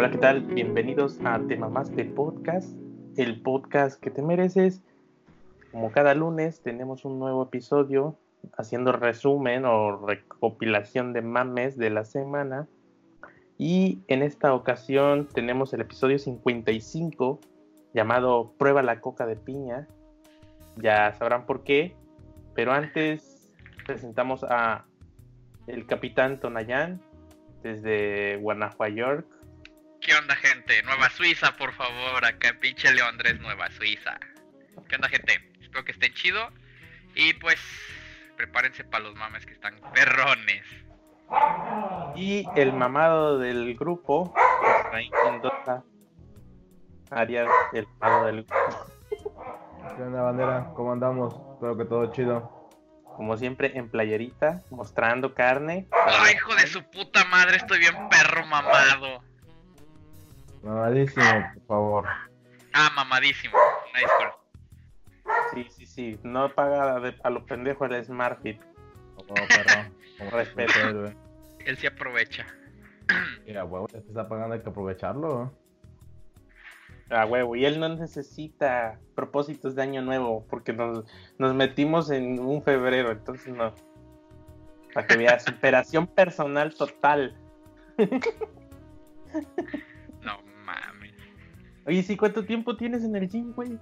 Hola, ¿qué tal? Bienvenidos a Te Mamaste Podcast, el podcast que te mereces. Como cada lunes tenemos un nuevo episodio haciendo resumen o recopilación de mames de la semana. Y en esta ocasión tenemos el episodio 55 llamado Prueba la coca de piña. Ya sabrán por qué, pero antes presentamos a el capitán Tonayán desde Guanajuato, York. ¿Qué onda, gente? Nueva Suiza, por favor. Acá pinche Leondres, Nueva Suiza. ¿Qué onda, gente? Espero que estén chido. Y pues, prepárense para los mames que están perrones. Y el mamado del grupo, Efraín Mendoza, Arias, el mamado del grupo. ¿Qué onda, bandera? ¿Cómo andamos? Espero que todo chido. Como siempre, en playerita, mostrando carne. ¡Ay, hijo de su puta madre! Estoy bien perro mamado. Mamadísimo, por favor. Ah, mamadísimo. Una disculpa. Sí, sí, sí. No paga de- a lo pendejo el Smart Fit. Por favor, perro. Como Respeto. güey. Él se aprovecha. Mira, huevo, ya se está pagando, hay que aprovecharlo. Ah, huevo. Y él no necesita propósitos de año nuevo porque nos, nos metimos en un febrero. Entonces, no. Para que veas, superación personal total. Oye, ¿sí cuánto tiempo tienes en el gym, güey?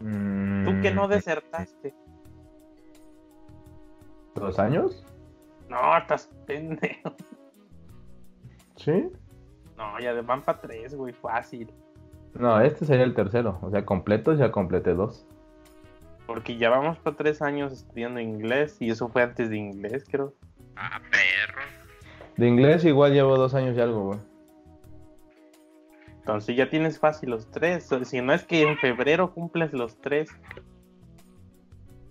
Mm, Tú que no desertaste. ¿Dos años? No, estás pendejo. ¿Sí? No, ya van para tres, güey, fácil. No, este sería el tercero. O sea, completo ya completé dos. Porque ya vamos para tres años estudiando inglés y eso fue antes de inglés, creo. Ah, perro. De inglés igual llevo dos años y algo, güey. Entonces ya tienes fácil los tres. Si no es que en febrero cumples los tres.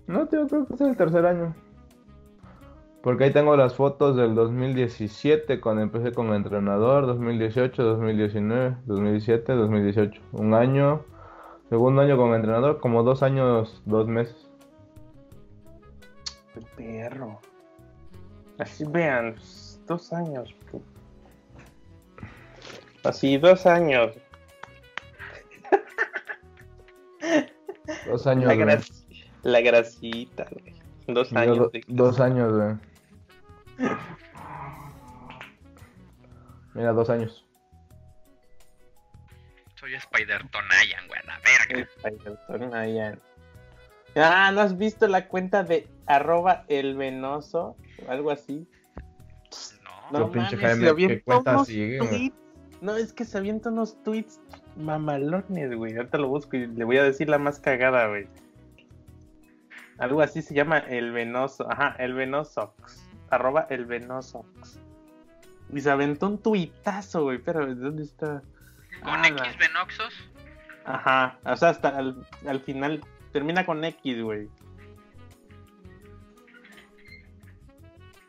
No, tío, creo que es el tercer año. Porque ahí tengo las fotos del 2017 cuando empecé como entrenador, 2018, 2019, 2017, 2018. Un año, segundo año como entrenador, como dos años, dos meses. El perro. Así vean, dos años. Así, dos años. Dos años, La, güey. gra- la grasita, güey. Dos Yo años. do- de- dos años, güey. Mira, dos años. Soy Spider Tonayan, güey, a la verga. Spider-Man, Nayan. Ah, ¿no has visto la cuenta de arroba el venoso? O algo así. No. No Yo, pinche mames, Jaime, ¿qué avienta cuentas No, es que se avienta unos tweets mamalones, güey. Ahorita lo busco y le voy a decir la más cagada, güey. Algo así se llama el venoso. Ajá, el venosox. Arroba el venosox. Y se aventó un tuitazo, güey. Pero, ¿dónde está? Con Ah, X Venoxos. Ajá, o sea, hasta al, al final termina con X, güey.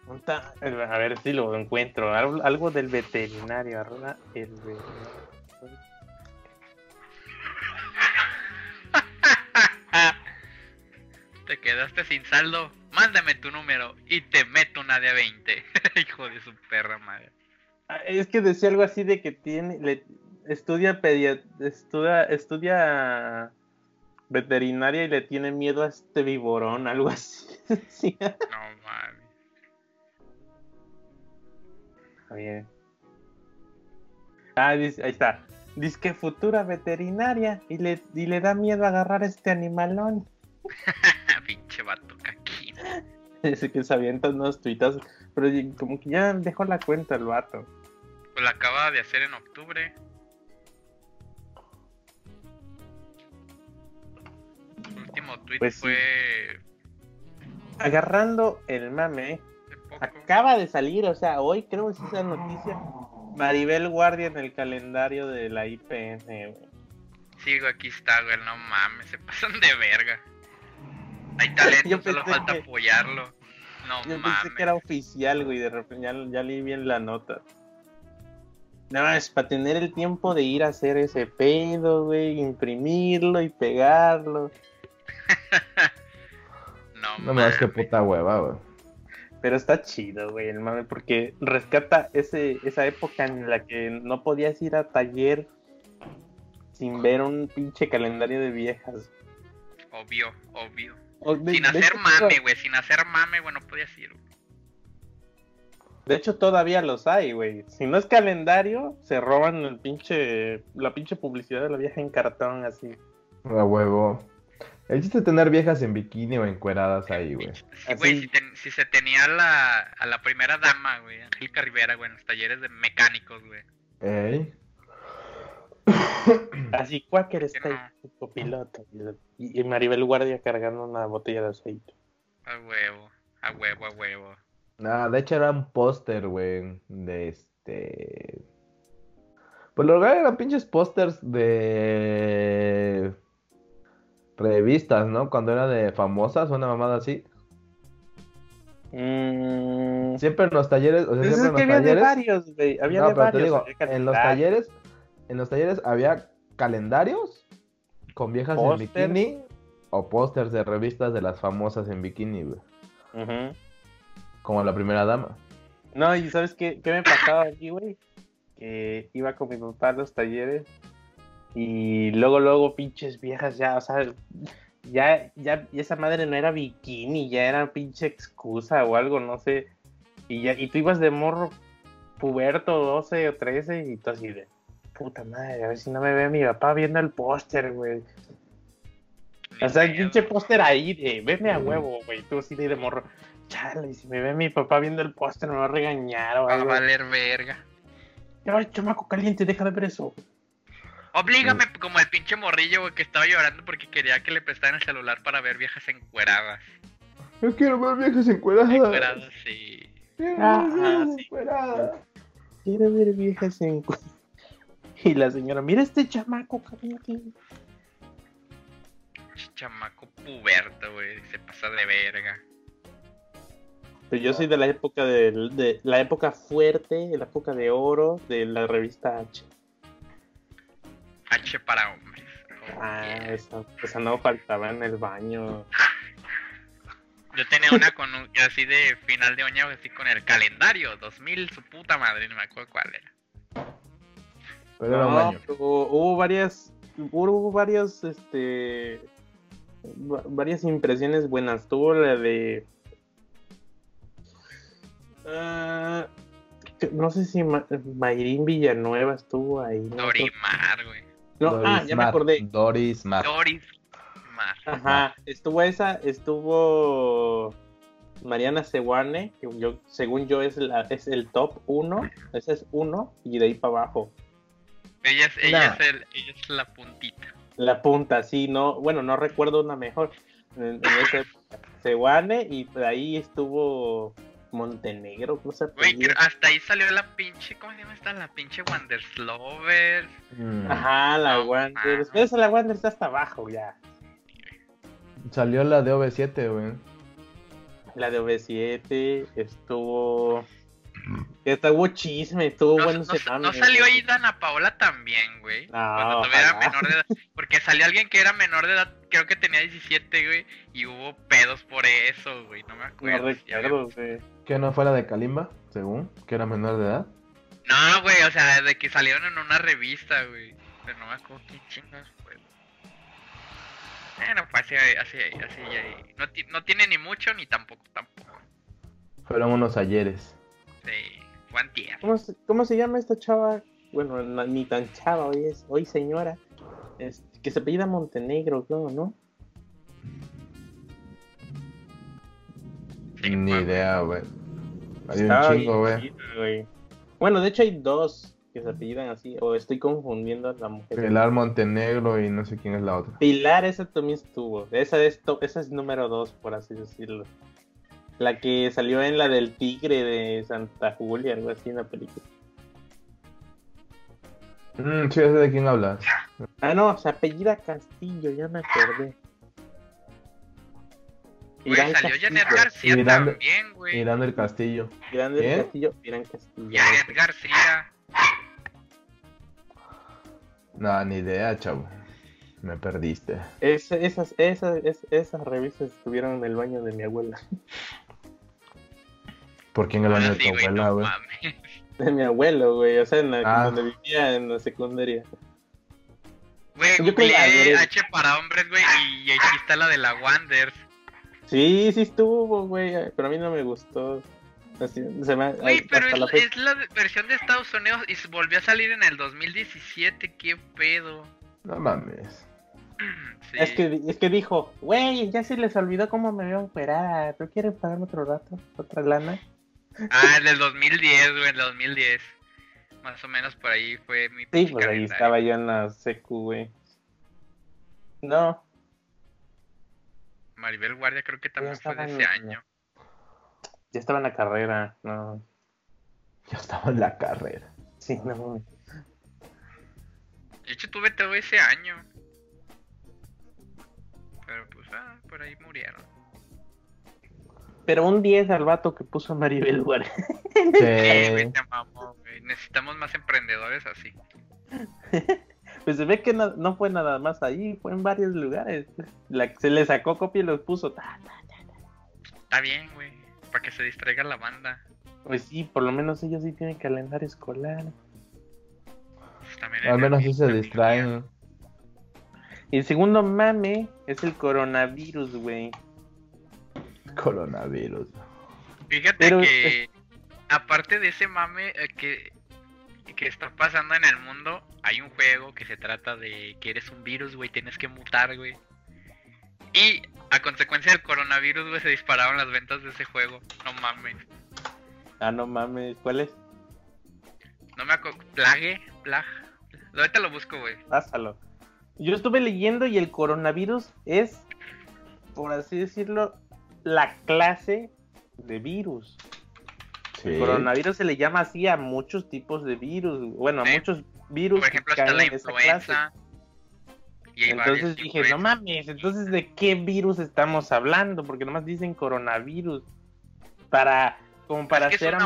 A ver si lo encuentro. Algo, algo del veterinario. arroba el ve- Te quedaste sin saldo. Mándame tu número y te meto una de 20. Hijo de su perra madre. Ah, Es que decía algo así de que tiene. Le, estudia pedia, estudia, estudia veterinaria y le tiene miedo a este viborón, algo así. Sí. No mames. Bien. Ah, dice, ahí está. Dice que futura veterinaria y le, y le da miedo agarrar este animalón. Pinche vato caquín. Dice que se avientan unos tuitas, pero como que ya dejó la cuenta el vato. Pues la acaba de hacer en octubre. Su último tweet Pues sí. fue. Agarrando el mame. Acaba de salir, o sea, hoy creo que es esa noticia. Maribel Guardia en el calendario de la IPN, güey. Sigo, aquí está, güey. No mames, se pasan de verga. Hay talento, Yo solo falta que- apoyarlo. No Yo mames. pensé que era oficial, güey, de repente ya, ya leí bien la nota. No, es para tener el tiempo de ir a hacer ese pedo, güey, imprimirlo y pegarlo. No, No más que mames. puta hueva, güey. Pero está chido, güey, el mame, porque rescata ese, esa época en la que no podías ir a taller sin ver un pinche calendario de viejas. Obvio, obvio. O de- sin hacer hecho, mame, güey. Sin hacer mame, güey, no podías ir. güey. De hecho, todavía los hay, güey. Si no es calendario, se roban el pinche, la pinche publicidad de la vieja en cartón, así. A huevo. El chiste es tener viejas en bikini o encueradas ahí, güey. Sí, güey, si, se tenía a la, a la primera dama, güey, Angélica Rivera, güey, en los talleres de mecánicos, güey. Ey. Así, Quaker Que está ahí, copiloto. Y, y Maribel Guardia cargando una botella de aceite. A huevo, a huevo, a huevo. Nada, de hecho era un póster, güey, de este... Pues lo regular eran pinches pósters de revistas, ¿no? Cuando era de famosas, una mamada así. Mm, Siempre en los talleres, o sea, pues es siempre en los había talleres... varios, güey. Había No, de pero te digo, había en los talleres, en los talleres había calendarios con viejas en bikini o pósters de revistas de las famosas en bikini, güey. Como la primera dama. No, y ¿sabes qué, qué me pasaba aquí, güey? Que iba con mi papá a los talleres y luego, luego, pinches viejas ya, o sea, ya, ya, y esa madre no era bikini, ya era pinche excusa o algo, no sé. Y ya, y tú ibas de morro puberto, 12 o 13, y tú así de, puta madre, a ver si no me ve mi papá viendo el póster, güey. O sea, el pinche póster ahí de, veme a huevo, güey, tú así de, de morro. Chale, si me ve mi papá viendo el póster me va a regañar o Va a algo. valer verga. Ay, chamaco caliente, deja de ver eso. Oblígame como el pinche morrillo, güey, que estaba llorando porque quería que le prestaran el celular para ver viejas encueradas. Yo quiero ver viejas encueradas. Encueradas, sí. Quiero Ah, ver viejas sí. encueradas. Quiero ver viejas en... Y la señora, mira este chamaco caliente. Ch- Chamaco puberto, güey, se pasa de verga. Pero yo soy de la época de, de la época fuerte, la época de oro de la revista H. H para hombres. Oh, Ah, yeah. esa, esa no faltaba en el baño. Yo tenía una con un, así de final de año, así con el calendario, 2000, su puta madre, no me acuerdo cuál era. Pero No, hubo varias, hubo varios, este, va- varias impresiones buenas. Tuvo la de, ah, no sé si Ma- Mayrín Villanueva estuvo ahí. ¿no? Dorimar, güey. No, ah, ya me acordé. Doris Mar. Doris Mar. Ajá, estuvo esa, estuvo Mariana Seguane, que yo, según yo es, la, es el top uno, ese es uno, y de ahí para abajo. Ella es, ella, Nah. es el, ella es la puntita. La punta, sí, no, bueno, no recuerdo una mejor. En, en esa época. Seguane y por ahí estuvo Montenegro, no sé. Güey, creo- hasta ahí salió la pinche, ¿cómo se llama esta? La pinche Wanderslover. Mm. Ajá, la No, Wanderers. Pero esa la Wanderers está hasta abajo ya. Salió la de OV7, güey. La de OV7 estuvo. Esta hubo chisme, estuvo No, bueno no- no salió güey. ahí Dana Paola también, güey. No, cuando todavía era ojalá. menor de edad. Porque salió alguien que era menor de edad, creo que tenía 17, güey. Y hubo pedos por eso, güey. No me No acuerdo. había- recuerdo, güey. Que no fue la de Kalimba, según, que era menor de edad. No, güey, o sea, de que salieron en una revista, güey. Pero no me acuerdo qué chingas fue. Bueno, pues así, así, así, ahí. No, no tiene ni mucho ni tampoco, tampoco. Fueron unos ayeres. Sí, fue antier. ¿Cómo se, ¿Cómo se llama esta chava? Bueno, no- ni tan chava, hoy es, hoy señora. Es, que se apellida Montenegro, creo, ¿no? Ni idea, güey. Hay un chingo, güey. Bueno, de hecho hay dos que se apellidan así, o estoy confundiendo a la mujer. Pilar Montenegro y no sé quién es la otra. Pilar, esa también estuvo. Esa es, esa es número dos, por así decirlo. La que salió en la del tigre de Santa Julia, algo así en la película. Mm, sí, sé de quién hablas. Ah, no, se apellida Castillo, ya me acordé. Güey, salió. Janet García Irán- también, güey. Mirando el castillo. Irán del ¿Quién? Castillo, Irán Castillo. Janet García. No, ni idea, chavo. Me perdiste. Es- esas, esas, es- esas revistas estuvieron en el baño de mi abuela. ¿Por en el año de tu abuela, güey? de mi abuelo, güey. O sea, en la, ah. donde vivía en la secundaria. Güey, H para hombres, güey, y aquí está la de la Wanders. Sí, sí estuvo, güey, pero a mí no me gustó. Güey, pero es la, es la, versión de Estados Unidos y volvió a salir en el 2017, qué pedo. No mames. Es, que, es que dijo, güey, ya se les olvidó cómo me veo operar. ¿No quieren pagarme otro rato? ¿Otra lana? Ah, en el 2010, güey, en el 2010. Más o menos por ahí fue mi Sí, pues ahí estaba yo en la secu, güey. No. Maribel Guardia creo que también fue de ese año. Ya estaba en la carrera, no. Ya estaba en la carrera. Sí, no. De hecho, tuve todo ese año. Pero pues, ah, por ahí murieron. Pero un 10 al vato que puso Maribel Guardia. Sí, Necesitamos más emprendedores así. pues se ve que no, fue nada más ahí, fue en varios lugares. La, se le sacó copia y los puso. Está bien, güey, para que se distraiga la banda. Pues sí, por lo menos ellos sí tienen calendario escolar. Pues Al menos sí se distraen. Y el segundo mame es el coronavirus, güey. Coronavirus. Fíjate que aparte de ese mame eh, que, que está pasando en el mundo, hay un juego que se trata de que eres un virus, güey, tienes que mutar, güey. Y a consecuencia del coronavirus, güey, se dispararon las ventas de ese juego. No mames. Ah, no mames. ¿Cuál es? No me acuerdo. Plague, Plag. Ahorita lo busco, güey. Pásalo. Yo estuve leyendo y el coronavirus es, por así decirlo, la clase de virus. El coronavirus se le llama así a muchos tipos de virus. Bueno, a muchos virus. Por ejemplo, está la influenza. entonces dije, no mames, entonces de qué virus estamos hablando, porque nomás dicen coronavirus. Para, como para hacer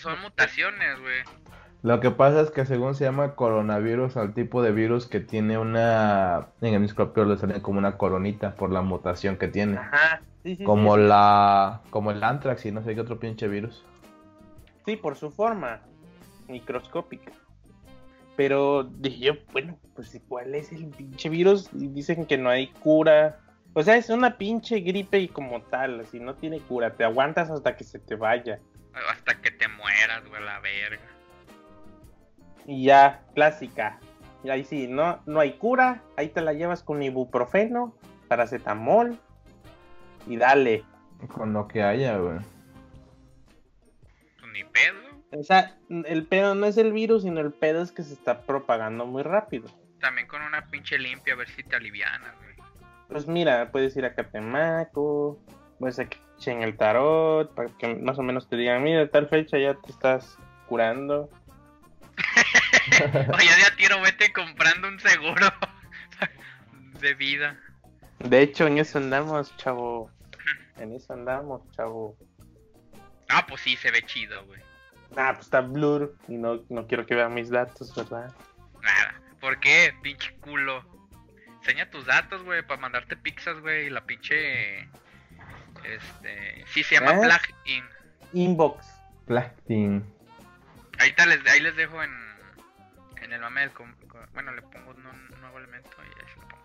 Son mutaciones, güey. Lo que pasa es que según se llama coronavirus al tipo de virus que tiene una... En el microscopio le sale como una coronita por la mutación que tiene. Ajá. como la... Como el anthrax y no sé qué otro pinche virus. Sí, por su forma microscópica. Pero dije yo, bueno, pues ¿cuál es el pinche virus? Y dicen que no hay cura. O sea, es una pinche gripe y como tal, así no tiene cura. Te aguantas hasta que se te vaya. Hasta que te mueras, güey, la verga. Y ya, clásica. Y ahí sí, no, no hay cura. Ahí te la llevas con ibuprofeno, paracetamol. Y dale. Con lo que haya, güey pedo. O sea, el pedo no es el virus, sino el pedo es que se está propagando muy rápido. También con una pinche limpia, a ver si te aliviana, Pues mira, puedes ir a Catemaco, puedes a en el tarot, para que más o menos te digan, mira, tal fecha ya te estás curando. Oye, ya tiro, vete comprando un seguro de vida. De hecho, en eso andamos, chavo. En eso andamos, chavo. Ah, pues sí, se ve chido, güey. Ah, pues está blur y no, no quiero que vean mis datos, ¿verdad? Nada. ¿Por qué, pinche culo? Enseña tus datos, güey, para mandarte pizzas, güey, y la pinche... Este... Sí, se llama plugin. Inbox. Plugin. Ahí, les, ahí les dejo en, en el mame del... Bueno, le pongo un, nuevo elemento y ahí se lo pongo.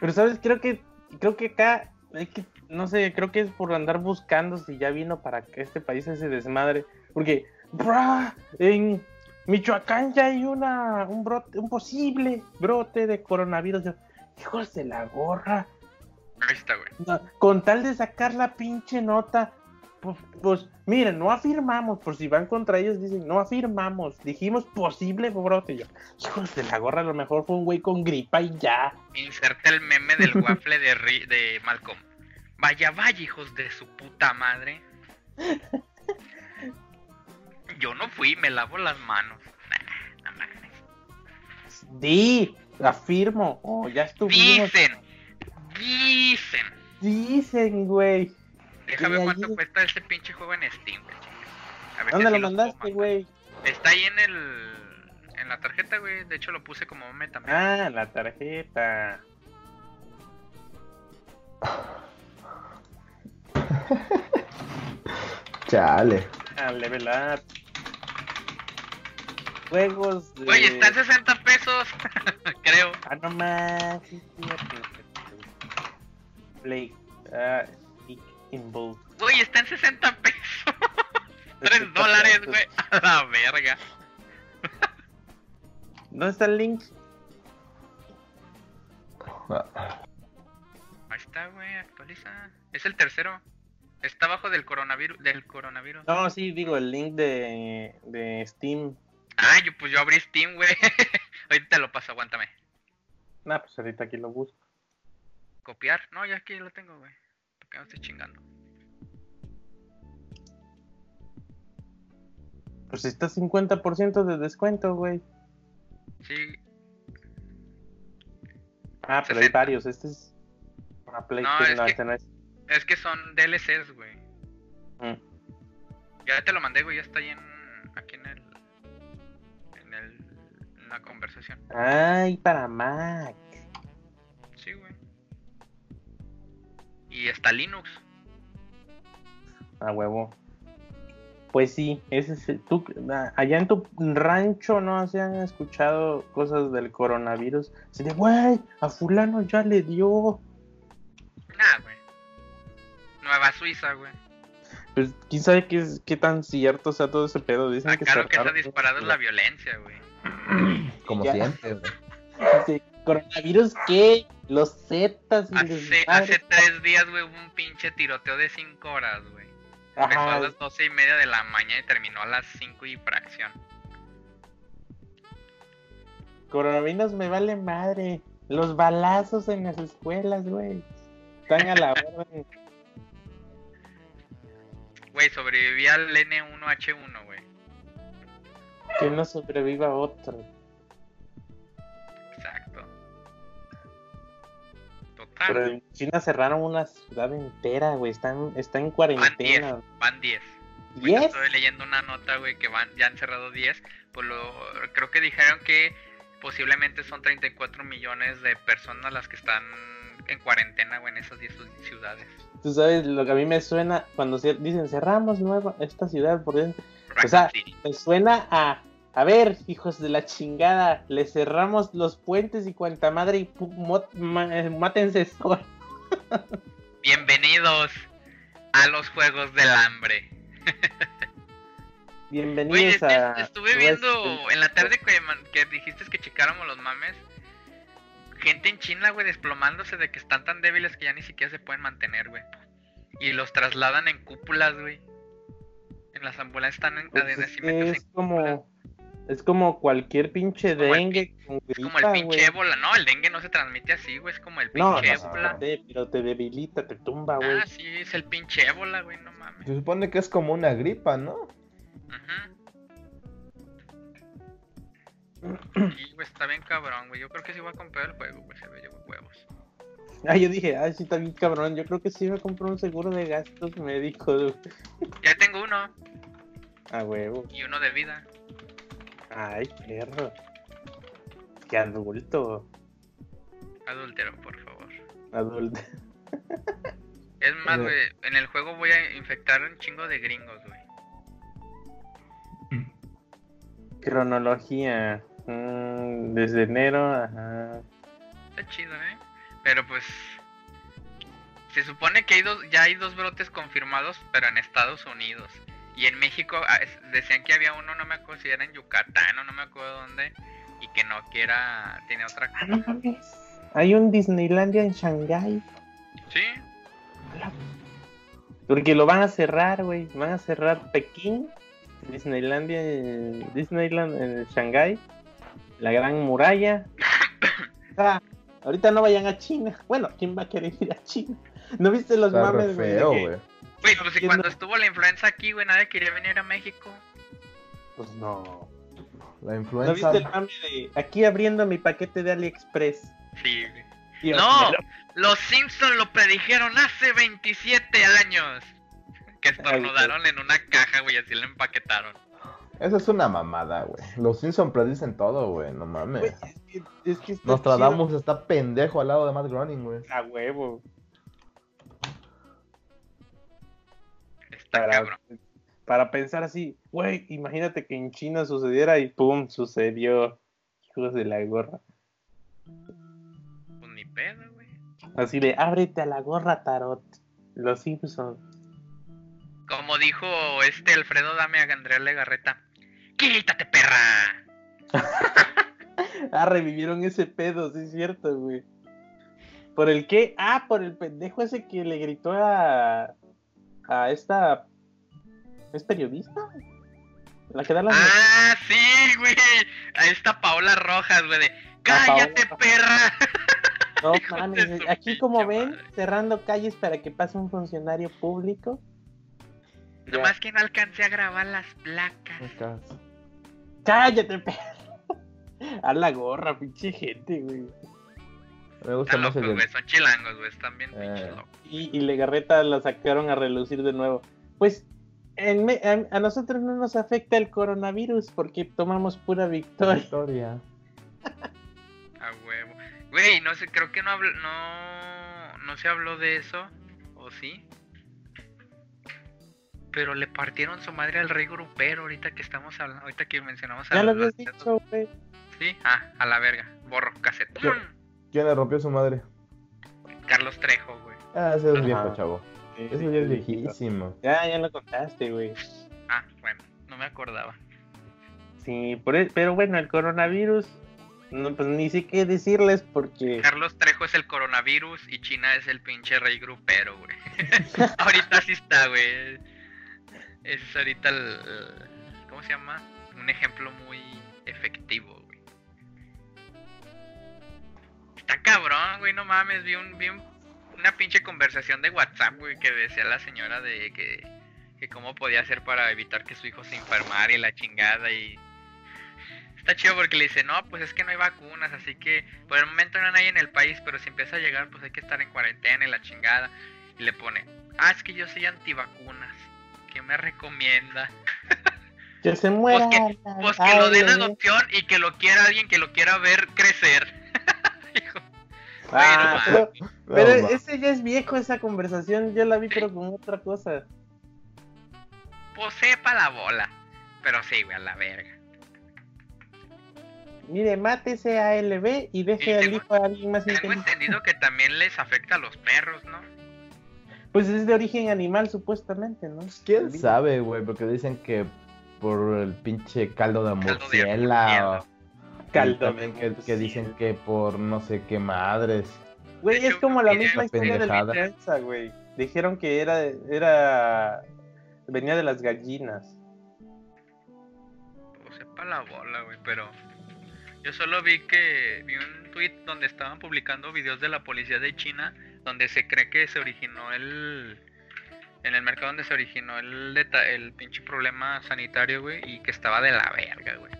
Pero, ¿sabes? Creo que... Creo que acá hay que no sé, creo que es por andar buscando si ya vino para que este país se desmadre. Porque, bra, en Michoacán ya hay una, un, brote, un posible brote de coronavirus. Hijos de la gorra. Ahí está, güey. con tal de sacar la pinche nota, pues, pues, miren, no afirmamos, por si van contra ellos, dicen, no afirmamos, dijimos posible brote. Yo, hijos de la gorra, a lo mejor fue un güey con gripa y ya. Inserta el meme del waffle de, de Malcolm. Vaya, vaya, hijos de su puta madre. Yo no fui, me lavo las manos. Di, afirmo. Oh, ya estuvimos. Dicen, dicen. Dicen, güey. Déjame ver cuánto cuesta ese pinche juego en Steam. ¿Dónde lo mandaste, güey? Está ahí en el. En la tarjeta, güey. De hecho, lo puse como meta. Ah, la tarjeta. Chale. Ah, level up. Juegos de... Oye, está en 60 pesos, creo. Ah, no más. Play. Ah, Involved. Güey, está en 60 pesos. 3 dólares, güey. A la verga. ¿Dónde está el link? Ah, Ahí está, güey, actualiza. Es el tercero. Está abajo del coronavirus. Del coronavirus. No, sí, digo, el link de, de Steam. Ah, yo pues yo abrí Steam, güey. Ahorita te lo paso, aguántame. Nah, pues ahorita aquí lo busco. Copiar. No, ya aquí lo tengo, güey. ¿Por qué me estoy chingando? Pues está 50% de descuento, güey. Sí. Ah, pero hay 60. varios. Este es una Play No, que es no, que- este no es. Es que son DLCs, güey. Mm. Ya te lo mandé, güey. Ya está ahí en. Aquí en el. En el. En la conversación. Ay, para Mac. Sí, güey. Y está Linux. A huevo. Pues sí, ese es el- tú, ah, allá en tu rancho no se han escuchado cosas del coronavirus. Así de, güey, a fulano ya le dio. Suiza, güey. Pues quién sabe qué, tan cierto sea todo ese pedo. Dicen que Acá lo que se ha disparado es la violencia, güey. Como Ya. siempre, güey. ¿Coronavirus qué? Los Zetas. Hace, hace tres días, güey, hubo un pinche tiroteo de cinco horas, güey. Empezó a las doce y media de la mañana y terminó a las cinco y fracción. coronavirus me vale madre. Los balazos en las escuelas, güey. Están a la orden. Güey, sobreviví al N1H1, güey. Que no sobreviva otro. Exacto. Pero Total. en China cerraron una ciudad entera, güey. Están, está en 10. cuarentena. Van 10. Ahorita ¿Diez? Estoy leyendo una nota, güey, que van, ya han cerrado 10. Pues lo, creo que dijeron que posiblemente son 34 millones de personas las que están en cuarentena, güey, en esas 10 ciudades. Tú sabes lo que a mí me suena cuando dicen cerramos nueva esta ciudad por dentro. O sea, City. Me suena a. A ver, hijos de la chingada, le cerramos los puentes y cuanta madre y pu- mot- ma- eh, mátense. Bienvenidos a los Juegos del Hambre. Bienvenidos que a. estuve viendo en la tarde que, que dijiste que checáramos los mames. Gente en China, güey, desplomándose de que están tan débiles que ya ni siquiera se pueden mantener, güey. Y los trasladan en cúpulas, güey. En las ambulancias están en, Pues es, que en es como. Es como cualquier pinche Como el dengue. con Es como el pinche güey. ébola. No, el dengue no se transmite así, güey. Es como el pinche No, no, ébola. no, te- pero te debilita, te tumba, güey. Ah, sí, es el pinche ébola, güey, no mames. Se supone que es como una gripa, ¿no? Ujú. Sí, güey, está bien cabrón, güey. Yo creo que sí voy a comprar el juego, güey. Se ve llevo huevos. Ah, yo dije, ay, sí, está bien cabrón. Yo creo que sí me compró un seguro de gastos médicos. güey. Ya tengo uno A huevo. y uno de vida. Ay, perro. Qué adulto. Adúltero, por favor. Adulto. Es más, güey, en el juego voy a infectar un chingo de gringos, güey. Cronología. Mm, desde enero, ajá. Está chido, ¿eh? Pero pues... Se supone que hay dos, ya hay dos brotes confirmados, pero en Estados Unidos. Y en México ah, decían que había uno, no me acuerdo si era en Yucatán o no me acuerdo dónde. Y que no, que era... Tiene otra... Ah, no mames. Hay un Disneylandia en Shanghái. Sí, Porque lo van a cerrar, güey. Van a cerrar Pekín, Disneylandia, en- Disneyland en Shanghái, la Gran Muralla. Ah, ahorita no vayan a China. Bueno, ¿quién va a querer ir a China? ¿No viste los Está mames, feo, güey. Güey, pues si cuando estuvo la influenza aquí, güey, nadie quería venir a México. Pues no. La ¿No influenza. viste el mame de aquí abriendo mi paquete de AliExpress? Sí, güey. Dios No, los Simpsons lo predijeron hace 27 años. Que estornudaron en una caja, güey, así lo empaquetaron. Esa es una mamada, güey. Los Simpsons predicen todo, güey. No mames. Güey, es que, es que está Nostradamus está pendejo al lado de Matt Groening, güey. A huevo. Está para, cabrón. para pensar así, güey, imagínate que en China sucediera y pum, sucedió. Hijos de la gorra. Pues ni pedo, güey. Así de, ábrete a la gorra, Tarot. Los Simpsons. Como dijo este Alfredo Dame a Andrea Legarreta. ¡Quítate, perra! Ah, revivieron ese pedo, sí es cierto, güey. ¿Por el qué? Ah, por el pendejo ese que le gritó a. a esta. ¿Es periodista? La que da las Ah, sí, güey. Ahí está Paola Rojas, güey. de, ¡Cállate, Paola. perra! No mames, aquí como ven, madre. cerrando calles para que pase un funcionario público. Nomás que no alcancé a grabar las placas. Acá. ¡Cállate, perro! A la gorra, pinche gente, güey. Me gusta Están más locos, el güey. de... Son chilangos, güey. Están bien Eh. Y, y Legarreta la sacaron a relucir de nuevo. Pues en me- a, a nosotros no nos afecta el coronavirus porque tomamos pura victoria. Victoria. A huevo. Güey, no sé, creo que no habl no, no se habló de eso. ¿O sí? Pero le partieron su madre al rey grupero ahorita que estamos hablando, ahorita que mencionamos a Ya lo habías dicho, güey. Sí, ah, a la verga. Borro, cassette. ¿Qué? ¿Quién le rompió su madre? Carlos Trejo, güey. Ah, ese es Ajá. viejo, chavo. Sí, Eso sí, ya es viejísimo. Ya, ya lo contaste, güey. Ah, bueno, no me acordaba. Sí, por e- pero bueno, el coronavirus, no, pues ni sé qué decirles porque... Carlos Trejo es el coronavirus y China es el pinche rey grupero, güey. ahorita sí está, güey. Es ahorita el, ¿Cómo se llama? Un ejemplo muy efectivo, güey. Está cabrón, güey, no mames. Vi, un, vi un- una pinche conversación de WhatsApp, güey, que decía la señora de que, que cómo podía hacer para evitar que su hijo se enfermara y la chingada y... Está chido porque le dice, no, pues es que no hay vacunas, así que por el momento no hay en el país, pero si empieza a llegar, pues hay que estar en cuarentena y la chingada. Y le pone, ah, es que yo soy antivacunas. ¿Qué me recomienda? Que se muera. Pues que- Pues que lo den adopción y que lo quiera alguien que lo quiera ver crecer. Hijo, Ah, Bueno, pero, ese ya es viejo, esa conversación. Yo la vi, pero con otra cosa. pues sepa la bola. Pero sí, güey, a la verga. Mire, mátese a LB y deje Y al tengo- hijo a alguien más Tengo entendido que también les afecta a los perros, ¿no? Pues es de origen animal, supuestamente, ¿no? ¿Quién sabe, güey? Porque dicen que por el pinche caldo de Caldo de también que, que dicen que por no sé qué madres. Güey, es como la misma historia de la pendejada. influenza, güey. Dijeron que era, era, venía de las gallinas. Pues sepa la bola, güey, pero yo solo vi que vi un tweet donde estaban publicando videos de la policía de China donde se cree que se originó el en el mercado donde se originó el el pinche problema sanitario, güey, y que estaba de la verga, güey.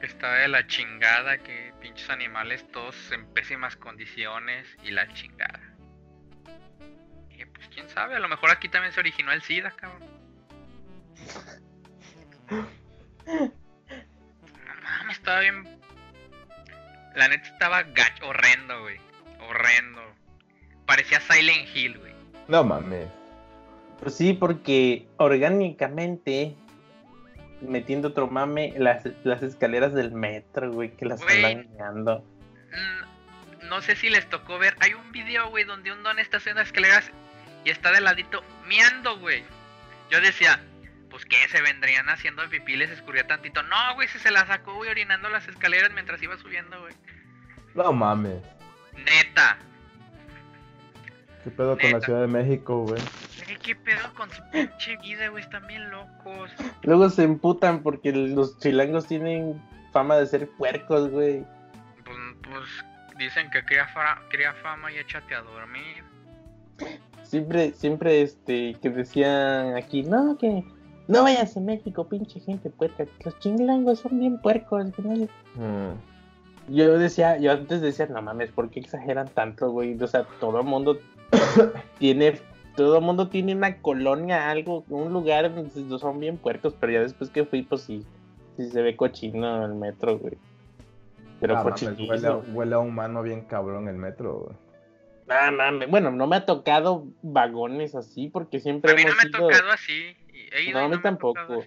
Que estaba de la chingada, que pinches animales todos en pésimas condiciones y la chingada. Y pues quién sabe, a lo mejor aquí también se originó el SIDA, cabrón. No mames, estaba bien. La neta estaba gacho, horrendo, güey. Horrendo. Parecía Silent Hill, güey. No mames. Pues sí, porque orgánicamente, metiendo otro mame, las, las escaleras del metro, güey, que las Güey. andan guiando. Mm, No sé si les tocó ver. Hay un video, güey, donde un don está haciendo escaleras y está de ladito miando, güey. Yo decía, pues que se vendrían haciendo el pipí, les escurría tantito. No, güey, se se la sacó, güey, orinando las escaleras mientras iba subiendo, güey. No mames. Neta. ¿Qué pedo con la. Ciudad de México, güey? Güey, ¿Qué pedo con su pinche vida, güey? Están bien locos. Luego se emputan porque los chilangos tienen fama de ser puercos, güey. Pues, pues dicen que crea, fa- crea fama y échate a dormir. Siempre, siempre, este, que decían aquí, no, que no vayas a México, pinche gente puerca. Los chilangos son bien puercos, que no sé". Mm. Yo decía, yo antes decía, no mames, ¿por qué exageran tanto, güey? O sea, todo el mundo tiene, todo el mundo tiene una colonia, algo, un lugar donde son bien puercos, pero ya después que fui, pues sí, sí se ve cochino el metro, güey. Pero Ah, mames, cochino. huele, huele a humano bien cabrón el metro, güey. Ah, mames. Bueno, no me ha tocado vagones así porque siempre A mí no hemos me ha tocado así. y he ido No, a mí me ha tocado tampoco.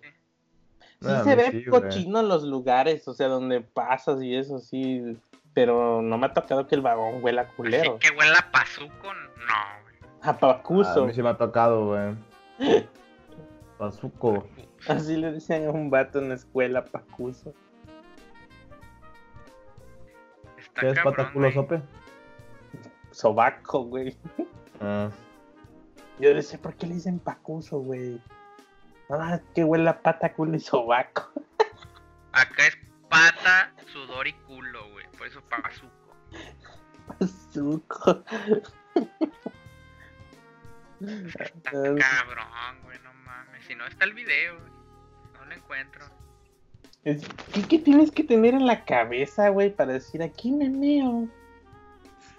Sí Ah, se ve sí, güey. cochino los lugares, o sea, donde pasas y eso sí, pero no me ha tocado que el vagón huela culero. Así que huela a pazuco, no, güey. A Ah, a pacuso. mí sí me ha tocado, güey. Pazuco. Así le decían a un vato en la escuela, pacuso. Está ¿Qué es cabrón, pata culo güey. sope? Sobaco, güey. Ah. Yo decía, ¿por qué le dicen pacuso, güey? Ah, que huele a pata, culo y sobaco. Acá es pata, sudor y culo, güey. Por eso pazuco. Pazuco. Está cabrón, güey, no mames. Si no está el video, güey. No lo encuentro. Es- ¿Qué, qué tienes que tener en la cabeza, güey, para decir aquí me meo?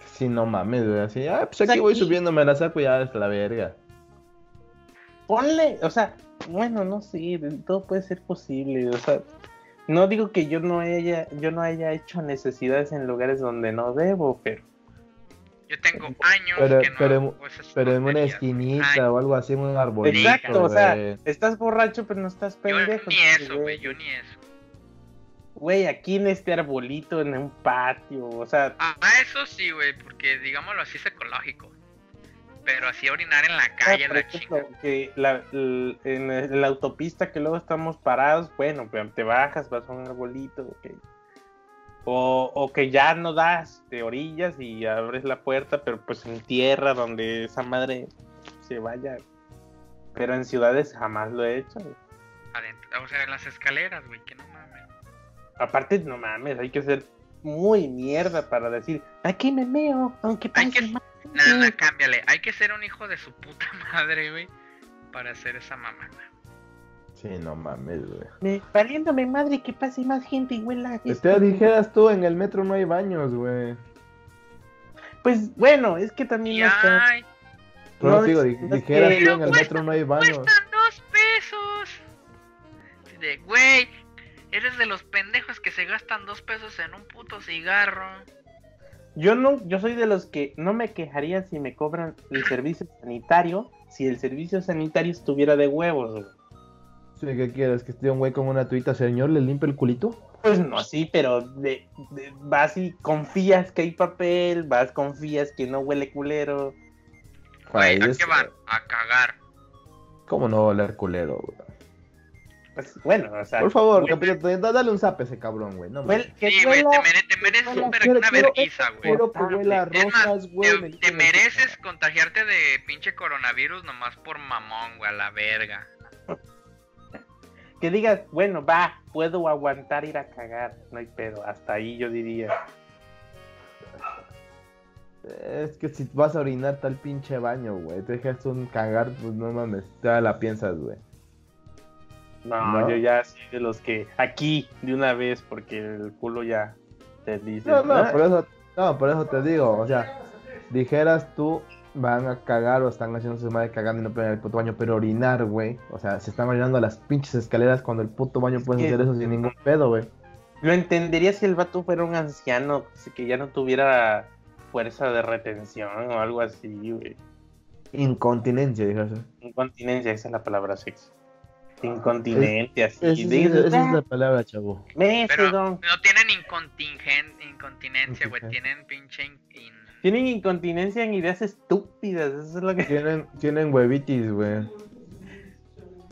Sí, no mames, güey. Así, ah, pues aquí voy aquí- subiéndome la saco y ya es la verga. Ponle, o sea, bueno, no sé, todo puede ser posible, o sea, no digo que yo no haya, yo no haya hecho necesidades en lugares donde no debo, pero Yo tengo años Pero- que no pero- hago esas Pero en una esquinita o algo así, en un arbolito. exacto, o sea, estás borracho pero no estás Yo pendejo. ni entonces, eso, güey, yo ni eso. Güey, aquí en este arbolito, en un patio, o sea, Ah, eso sí, güey, porque digámoslo así es ecológico. Pero así orinar en la calle, por la que en, la autopista que luego estamos parados, bueno, te bajas, vas a un arbolito. O, o que ya no das de orillas y abres la puerta, pero pues en tierra donde esa madre se vaya. Pero en ciudades jamás lo he hecho. Adentro, o sea, en las escaleras, güey, que no mames. Aparte, no mames, hay que ser muy mierda para decir, aquí me meo, aunque Hay pase que- mal". Nada, nada, cámbiale. Hay que ser un hijo de su puta madre, güey, para hacer esa mamada. Sí, no mames, güey. Me, valiéndome madre que pase más gente y huela. Te esto". dijeras tú, en el metro no hay baños, güey. Pues bueno, es que también Y no está- Pero No, digo, dijeras que- tú, en el Cuesta- metro no hay baños. cuestan dos pesos. De, güey, eres de los pendejos que se gastan dos pesos en un puto cigarro. Yo no, yo soy de los que no me quejaría si me cobran el servicio sanitario, si el servicio sanitario estuviera de huevos. güey. Sí, ¿qué quieres? ¿Que esté un güey con una tuita? Señor, ¿le limpia el culito? Pues no, sí, pero de, de- vas y confías que hay papel, vas, confías que no huele culero. Güey, Ay, ¿a qué van? A cagar. ¿Cómo no va a oler culero, güey? Pues bueno, o sea. Por favor, dale un zap a ese cabrón, güey. No que Sí, güey, te, mere- te mereces una vergüenza, güey. Es más, güey. me te, te mereces contagiarte de pinche coronavirus nomás por mamón, güey, a la verga. que digas, bueno, va, puedo aguantar ir a cagar, no hay pedo, hasta ahí yo diría. Es que si vas a orinar tal pinche baño, güey. Te dejas un cagar, pues no mames. Ya la piensas, güey. No, ¿No? yo ya soy de los que aquí de una vez, porque el culo ya te dice. No, no, por eso, no, por eso te digo, o sea, dijeras tú, van a cagar o están haciendo su madre cagando y no pueden al puto baño, pero orinar, güey, o sea, se están orinando a las pinches escaleras cuando el puto baño puedes que- hacer eso sin ningún pedo, güey. Lo entendería si el vato fuera un anciano, que ya no tuviera fuerza de retención o algo así, güey. Incontinencia, dijeras. Incontinencia, esa es la palabra sexy. Incontinencia, así. Esa dices, esa es "Ah, la palabra, chavo. Pero don". no tienen incontinencia, güey. Tienen pinche. in- in- Tienen incontinencia en ideas estúpidas, eso es lo que... Tienen, tienen huevitis, güey.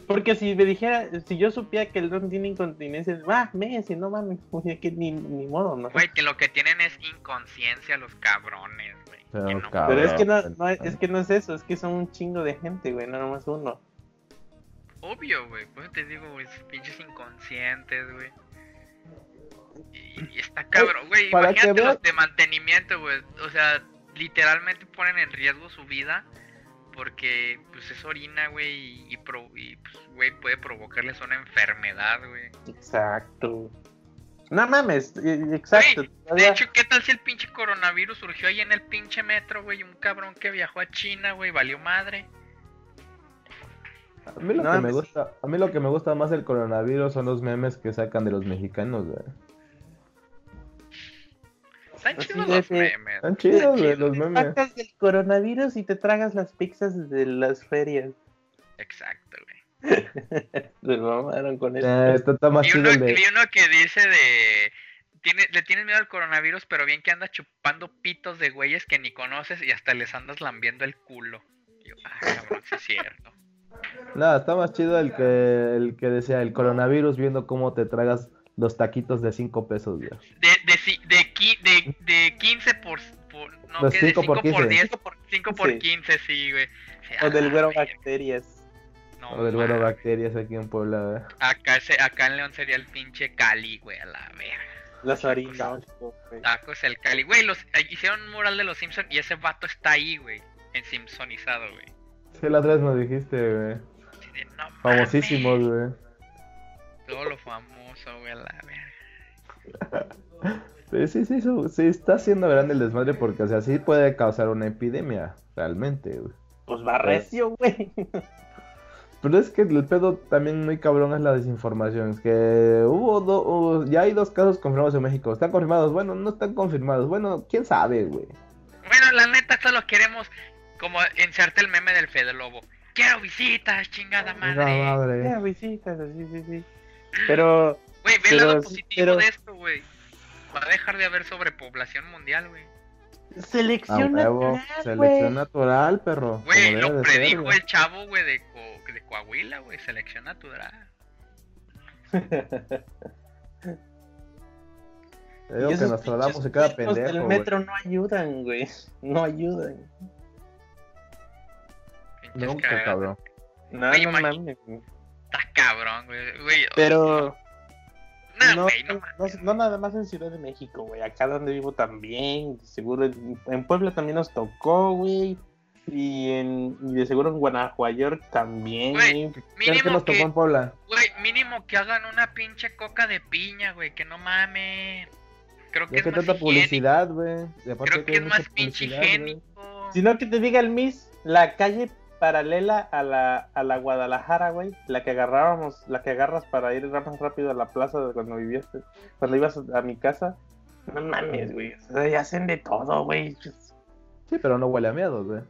Porque si me dijera, si yo supiera que el don tiene incontinencia, ah, Messi, no mames, que ni, ni modo, ¿no? Güey, que lo que tienen es inconsciencia los cabrones, güey. Pero, Que no- cabrón. Pero es que no, no, es que no es eso, es que son un chingo de gente, güey, no nomás uno. Obvio, güey. Pues te digo, güey, esos pinches inconscientes, güey. Y, y está cabrón, güey. que Imagínate los de mantenimiento, güey. O sea, literalmente ponen en riesgo su vida porque, pues, es orina, güey. Y, pro- y, pues, güey, puede provocarles una enfermedad, güey. Exacto. No mames, eh, exacto. De hecho, ¿qué tal si el pinche coronavirus surgió ahí en el pinche metro, güey? Un cabrón que viajó a China, güey, valió madre. A mí, lo No, que me gusta, a mí lo que me gusta más del coronavirus son los memes que sacan de los mexicanos, güey. Están chidos los memes. Están chidos, güey, los Te memes. sacas del coronavirus y te tragas las pizzas de las ferias. Exacto, güey. Se mamaron con Eh, eso. Esto está más Y chido uno, de... y uno que dice de. Tiene, le tienes miedo al coronavirus, pero bien que anda chupando pitos de güeyes que ni conoces y hasta les andas lambiendo el culo. Y yo, ah, cabrón, sí es cierto. No, está más chido el que, el que decía el coronavirus viendo cómo te tragas los taquitos de 5 pesos, güey. De, de, de, qui- de, de 15 por. por no, De que de 5 por 5 por 15. 10 por 5 por Sí. 15, sí, güey. O del la güero bacterias. No, O del mames. bacterias aquí en Puebla, güey. Acá, ese- acá en León sería el pinche Cali, güey, a la verga. Las harinas. Tacos el Cali. Güey, los, eh, hicieron un mural de los Simpsons y ese vato está ahí, güey. En Simpsonizado, güey. Sí, la otra vez nos dijiste, güey. De, no Famosísimos, güey. Todo lo famoso, güey, a la verga. Sí, sí, sí, sí, está haciendo grande el desmadre porque, o sea, sí puede causar una epidemia, realmente, güey. Pues va recio, güey. Pero es que el pedo también muy cabrón es la desinformación. Es que hubo, do- hubo- ya hay dos casos confirmados en México. ¿Están confirmados? Bueno, no están confirmados. Bueno, quién sabe, güey. Bueno, la neta, solo queremos como insertar el meme del Fede Lobo. Quiero visitas, chingada madre. madre. Ya, visitas, sí, sí, sí. Pero, Güey, ve el Pero lado positivo pero- de esto, güey. Va a dejar de haber sobrepoblación mundial, güey. Selección natural, selección natural, perro. Güey, lo ser, predijo el chavo, güey, de, Co- de Coahuila, güey. Selección natural. Te digo que Nostradamus se queda pendejo, del güey. metro no ayudan, güey. No ayudan. Nunca, cagadas. cabrón. No, Güey, no mames. güey. Está cabrón, güey. güey Pero No, no, güey, no, no, no nada más en Ciudad de México, güey. Acá donde vivo también. Seguro en, Puebla también nos tocó, güey. Y, en, y de seguro en Guanajuato también, Güey. ¿Qué, qué Mínimo nos tocó que, en Puebla? güey, mínimo que hagan una pinche coca de piña, güey. Que no mames. Creo que es que más tanta publicidad, güey. Creo que hay es más pinche higiénico. Sino que te diga el Miss, la calle paralela a la, a la Guadalajara, güey. La que agarrábamos, la que agarras para ir más rápido a la plaza de cuando vivías, cuando ibas a mi casa. No mames, güey. O sea, ya hacen de todo, güey. Sí, pero no huele a miedos, güey.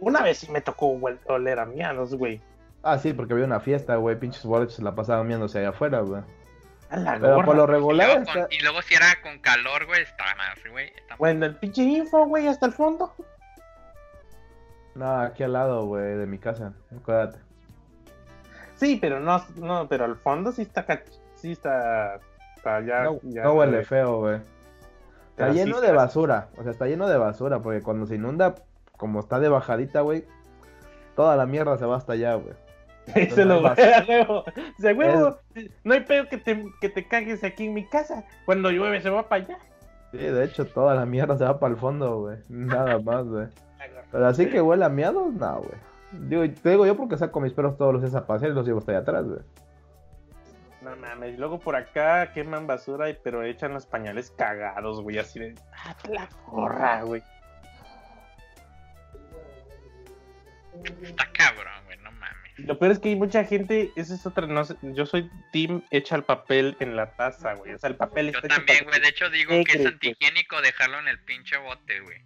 Una vez sí me tocó oler a miados, güey. Ah, sí, porque había una fiesta, güey. Pinches borrachos se la pasaban miéndose allá afuera, güey. A la Pero gorra. por lo Y regular está... y luego si era con calor, güey, está más, güey. está- Bueno, el pinche info, güey, hasta el fondo. No, aquí al lado, güey, de mi casa. Acuérdate. Sí, pero no, no, pero al fondo sí está, sí está, está ya, No, ya- no huele feo, güey. Está sí lleno de basura. O sea, está lleno de basura. Porque cuando se inunda, como está de bajadita, güey, toda la mierda se va hasta allá, güey. Se lo Más. a huevo. O sea, huevo, no hay pedo que te, que te cagues aquí en mi casa. Cuando llueve se va para allá. Sí, de hecho, toda la mierda se va para el fondo, güey. Nada más, güey. Pero así que huele a miados, no, güey. Digo, te digo yo porque saco mis perros todos los días a pasear y los llevo hasta allá atrás, güey. No mames, y luego por acá queman basura, y- pero echan los pañales cagados, güey, así de. ¡Ah, la gorra, güey! Está cabrón, güey, no mames. Lo peor es que hay mucha gente, esa es otra, no sé, yo soy team echa el papel en la taza, güey. O sea, el papel Yo está también, güey. De hecho, digo ¿Qué que es antihigiénico dejarlo en el pinche bote, güey.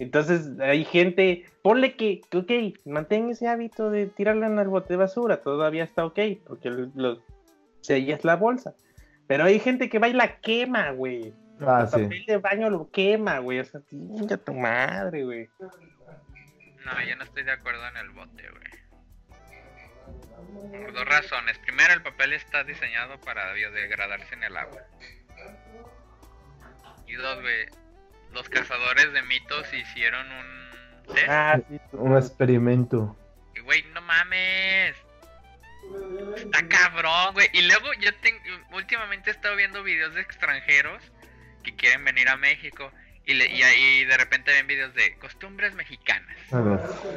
Entonces hay gente, ponle que, que, ok, mantén ese hábito de tirarlo en el bote de basura, todavía está ok, porque el- lo, sellas la bolsa. Pero hay gente que va y la quema, güey. Ah, el sí. papel de baño lo quema, güey. O sea, chinga tu madre, güey. No, yo no estoy de acuerdo en el bote, güey. Por dos razones. Primero, el papel está diseñado para biodegradarse en el agua. Y dos, güey. Los cazadores de mitos hicieron un test. Ah, sí, Un experimento. Y, güey, no mames. Está cabrón, güey. Y luego yo tengo, últimamente he estado viendo videos de extranjeros que quieren venir a México y, le- y ahí de repente ven videos de costumbres mexicanas.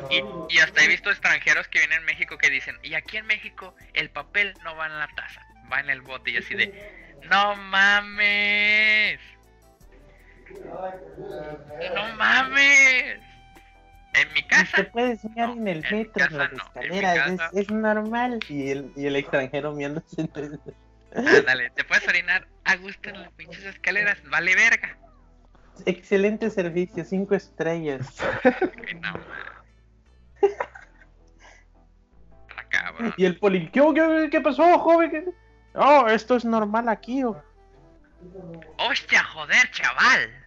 Y, y hasta he visto extranjeros que vienen a México que dicen, y aquí en México el papel no va en la taza, va en el bote. Y así de, no mames. No mames. En mi casa. Te puedes mirar No, en el en metro, en casa las no, en mi escaleras, casa- es, es normal. Y el, y el extranjero mirándose. Ándale, te puedes orinar a gusto en las pinches escaleras, vale verga. excelente servicio, cinco estrellas. Que no, cabrón. Y el poli, ¿qué, qué, qué pasó, joven? ¿Qué- No, esto es normal aquí, o ¡Hostia, joder, chaval!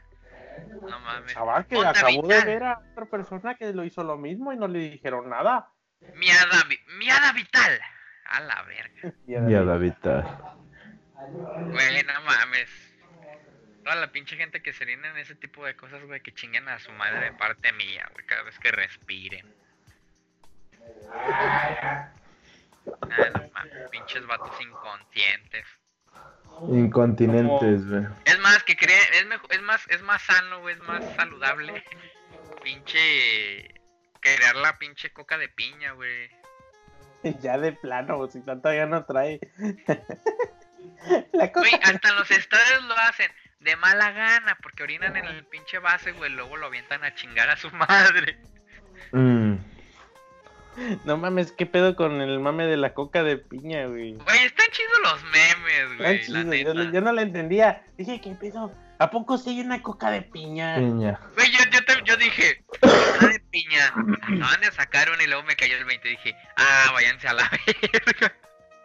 No mames. chaval que acabó de vital. ver a otra persona que lo hizo lo mismo y no le dijeron nada. Miada, miada vital. A la verga. Ya, David. Güey, no mames. Toda la pinche gente que se orina en ese tipo de cosas, güey, que chinguen a su madre de parte mía, güey, cada vez que respiren. Ah, no mames, pinches vatos inconscientes. Incontinentes, güey. Es más, que creen, es, mejor, es más, es más sano, güey, es más saludable. Pinche crear la pinche coca de piña, güey. Ya de plano, si tanta ya no trae. La hasta los estadios lo hacen de mala gana, porque orinan en el pinche base, güey, luego lo avientan a chingar a su madre. Mm. No mames, qué pedo con el mame de la coca de piña, güey. Güey, están chidos los memes, güey, la chido, yo, neta. no- yo no la entendía. Dije, ¿qué pedo? ¿A poco sí hay una coca de piña? Piña. Güey, yo, yo, te- yo dije, "Coca de piña, acaban de sacar una y luego me cayó el 20 dije, ah, váyanse a la verga.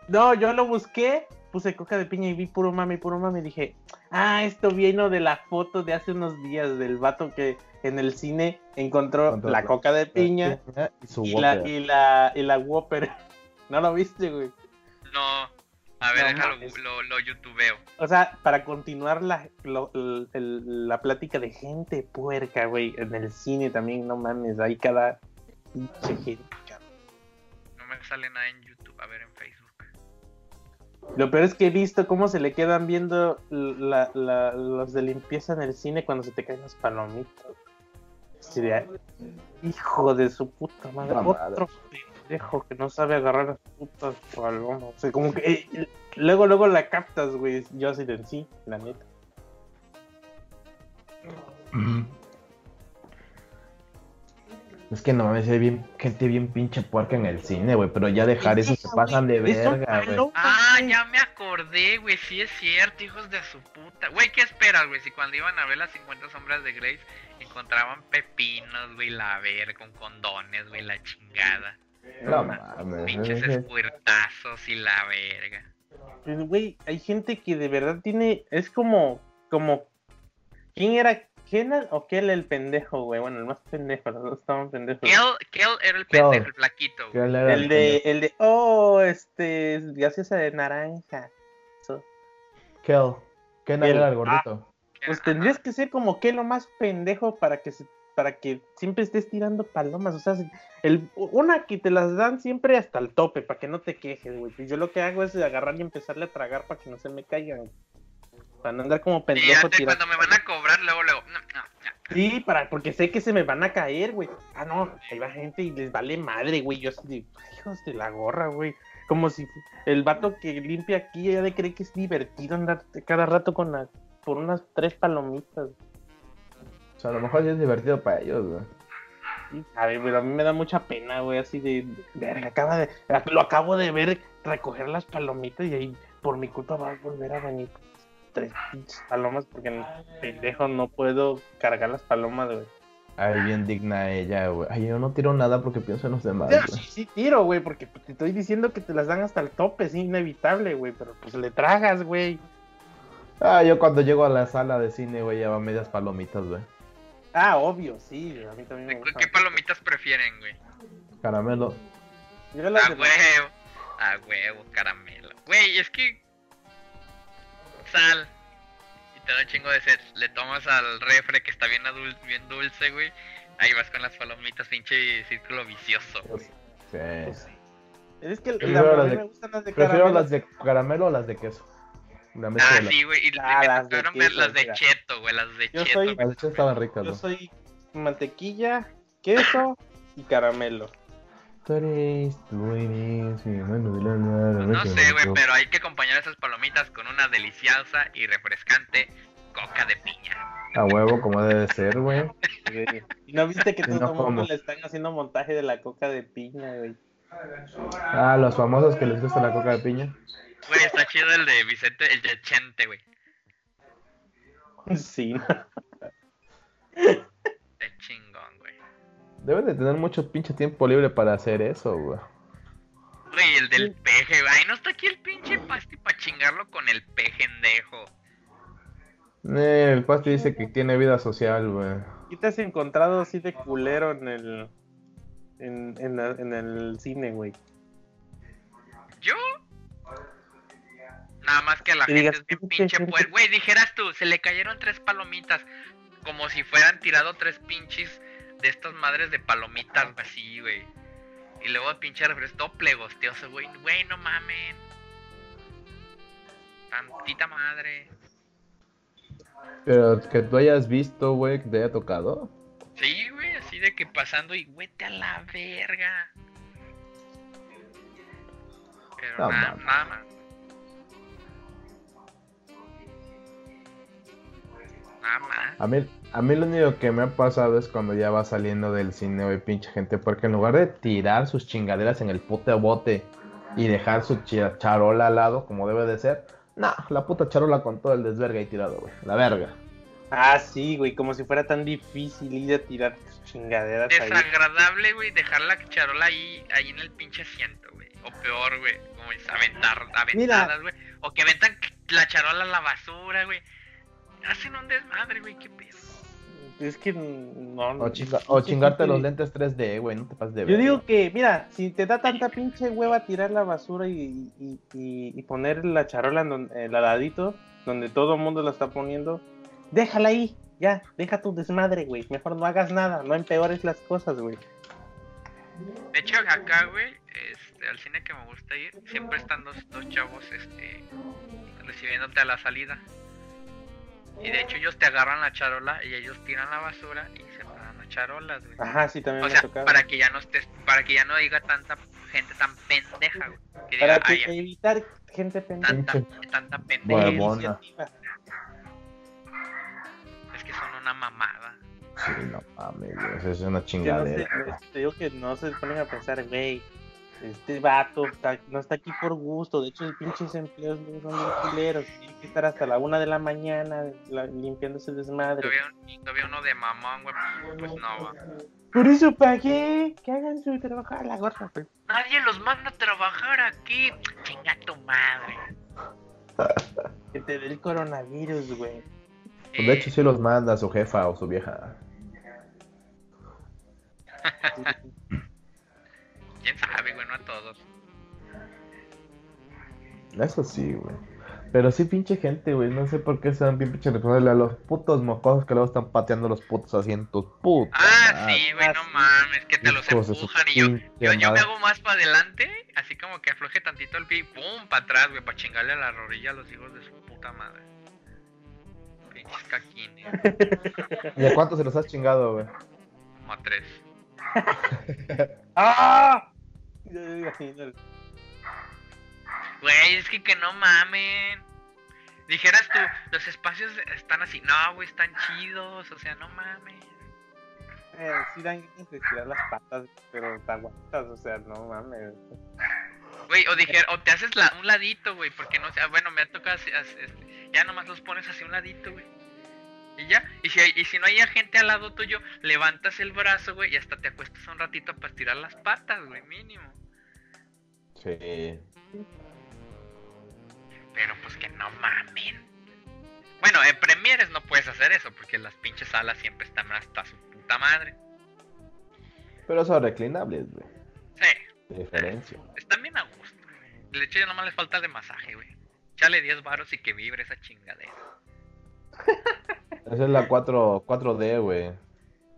No, yo lo busqué, puse coca de piña y vi puro mame, puro mame. y Dije, ah, esto vino de la foto de hace unos días del vato que en el cine encontró la coca de piña y su y la, Whopper. y la, y la Whopper. ¿No lo viste, güey? No, a ver, No déjalo, lo, lo youtubeo. O sea, para continuar la, lo- el- el- la plática de gente puerca, güey, en el cine también, no mames, hay cada pinche gente. No me sale nada en YouTube, Lo peor es que he visto cómo se le quedan viendo la- la- los de limpieza en el cine cuando se te caen las palomitas. De, hijo de su puta madre, La madre. otro pendejo que no sabe agarrar las putas palomas. O sea, como que eh, luego, luego la captas, güey. Yo así de sí, la neta. Es que no mames, hay bien, gente bien pinche puerca en el cine, güey. Pero ya dejar eso se pasan de verga, güey. Ah, ya me acordé, güey, sí es cierto, hijos de su puta. Güey, ¿qué esperas, güey? Si cuando iban a ver las 50 sombras de Grace encontraban pepinos, güey, la verga, con condones, güey, la chingada. No mames. Pinches espuertazos y la verga. Pero, güey, hay gente que de verdad tiene. Es como. como ¿Quién era? ¿Quién era- o era el pendejo, güey? Bueno, el más pendejo, los dos estaban pendejos. Kel, Kel era el Kel. pendejo, el flaquito, era El de, el de, oh, este, es gaseosa de naranja. Eso. Kel. Ken Kel. era el gordito. Pues Ajá. tendrías que ser como que lo más pendejo para que se, para que siempre estés tirando palomas. O sea, el, una que te las dan siempre hasta el tope, para que no te quejes, güey. Y yo lo que hago es agarrar y empezarle a tragar para que no se me caigan. Para no andar como Y pendejo antes, tirando. cuando me van a cobrar, luego, luego. No, no, no. Sí, para, porque sé que se me van a caer, güey. Ah, no, ahí va gente y les vale madre, güey. Yo así de, hijos de la gorra, güey. Como si el vato que limpia aquí ya de cree que es divertido andar cada rato con la, por unas tres palomitas. O sea, a lo mejor sí es divertido para ellos, güey. Sí, A ver, pero a mí me da mucha pena, güey, así de, verga, acaba de, lo acabo de ver recoger las palomitas y ahí por mi culpa va a volver a venir tres pinches palomas porque pendejo no puedo cargar las palomas, güey. Ay, bien digna ella, güey. Ay, yo no tiro nada porque pienso en los demás, Ya, sí, sí tiro, güey, porque te estoy diciendo que te las dan hasta el tope, es inevitable, güey, pero pues le tragas, güey. Ah, yo cuando llego a la sala de cine, güey, lleva medias palomitas, güey. Ah, obvio, sí, a mí también me ¿Qué- gusta. ¿Qué palomitas prefieren, güey? Caramelo. Las A huevo, a huevo, caramelo. Güey, es que sal y te da un chingo de sed. Le tomas al refre que está bien, adul- bien dulce, güey. Ahí vas con las palomitas, pinche círculo vicioso. Sí. pues, Es que la, a las de- me gustan las de Prefiero caramelo. las de caramelo o las de queso. Ah, de sí, güey. Y Ah, me las de queso, las de cheto, güey. Las de Yo cheto. soy- Las de queso estaban ricas, Yo güey. soy mantequilla, queso y caramelo. Tú eres, tú eres, mi hermano de la nada, No sé, güey, pero hay que acompañar esas palomitas con una deliciosa y refrescante coca de piña. A huevo, como debe ser, güey. güey. ¿Y no viste que Sí, todo no el mundo como. le están haciendo montaje de la coca de piña, güey? Ah, los famosos que les gusta la coca de piña. Güey, está chido el de Vicente, el de Chente, güey. Sí, chingón, güey. Deben de tener mucho pinche tiempo libre para hacer eso, güey. Güey, el del peje. Ay, no está aquí el pinche pasti para chingarlo con el pejendejo. Eh, el Pasti dice que tiene vida social, güey. ¿Y te has encontrado así de culero en el. En, en, la- en el cine, güey? ¿Yo? Nada más que la Que gente digas, es bien pinche pues. Güey, dijeras tú, se le cayeron tres palomitas. Como si fueran tirado tres pinches de estas madres de palomitas, así, güey. Y luego pinche refresco todo plegosteoso, güey. Güey, no mamen. Tantita madre. Pero que tú hayas visto, güey, que te haya tocado. Sí, güey, así de que pasando y vete a la verga. Pero No nada, nada más. Nada más. A mí, a mí lo único que me ha pasado es cuando ya va saliendo del cine, güey, pinche gente, porque en lugar de tirar sus chingaderas en el puto bote y dejar su charola al lado, como debe de ser, nah, la puta charola con todo el desverga y tirado, güey, la verga. Ah, sí, güey, como si fuera tan difícil ir a tirar tus chingaderas ahí. Desagradable, güey, dejar la charola ahí, ahí en el pinche asiento, güey. O peor, güey, como es aventar, aventadas, güey. O que aventan la charola a la basura, güey. Hacen un desmadre, güey, qué pedo. Es que no. O, chinga- o chingarte los lentes 3D, güey, no te pases de Yo verga. digo que, mira, si te da tanta pinche hueva tirar la basura y, y, y- y poner la charola en donde, el ladito, donde todo el mundo la está poniendo, déjala ahí, ya, deja tu desmadre, güey. Mejor no hagas nada, no empeores las cosas, güey. De hecho, acá, güey, este, al cine que me gusta ir, siempre están dos, dos chavos, este, recibiéndote a la salida. Y de hecho ellos te agarran la charola y ellos tiran la basura y se paran las charolas, güey. Ajá, sí, también O me sea, ha tocado. para que ya no estés, para que ya no diga tanta gente tan pendeja, güey. Que Para diga, que- "Ay, evitar gente pendeja. tanta, tanta pendeja. iniciativa. Es que son una mamada. Sí, no mames, es una no chingadera. te digo que no se ponen a pensar, güey, este vato está- no está aquí por gusto. De hecho, los pinches empleos güey, son culeros. Tiene que estar hasta la una de la mañana la- limpiando ese desmadre. Todavía uno de mamón, güey, pues no, va. Por eso pagué. Que hagan su trabajo a la gorra, pues. Nadie los manda a trabajar aquí. Chinga tu madre. Que te dé el coronavirus, güey. Pues de hecho sí los manda su jefa o su vieja. ¿Quién sabe, a todos. Eso sí, güey. Pero sí, pinche gente, güey. No sé por qué se dan bien pinche responsables a los putos mocosos que luego están pateando los putos asientos. Puta. Ah, madre. sí, güey, no mames, que te los empujan y yo, yo, yo me hago más para adelante, así como que afloje tantito el pie y pum, para atrás, güey, para chingarle a la rodilla a los hijos de su puta madre. Pinches caquines, ¿Y a cuántos se los has chingado, güey? como a tres. ¡Ah! Imagino. Güey, es que que no mamen. Dijeras tú, los espacios están así, no, güey, están chidos, o sea, no mames. Eh, sí dan de tirar las patas, pero te aguantas, o sea, no mames. Güey, o dijer, o te haces la- un ladito, güey, porque no sé, bueno, me ha tocado así, así, este, ya nomás los pones así un ladito, güey. Y ya, y si, hay- y si no hay gente al lado tuyo, levantas el brazo, güey, y hasta te acuestas un ratito para estirar las patas, güey, mínimo. Sí. Pero pues que no mamen. Bueno, en Premieres no puedes hacer eso, porque las pinches salas siempre están hasta su puta madre. Pero son reclinables, güey. Sí, De diferencia. están bien a gusto, güey. De hecho, ya nomás les falta de masaje, güey. Chale 10 varos y que vibre esa chingadera. Esa es la 4, 4D, güey.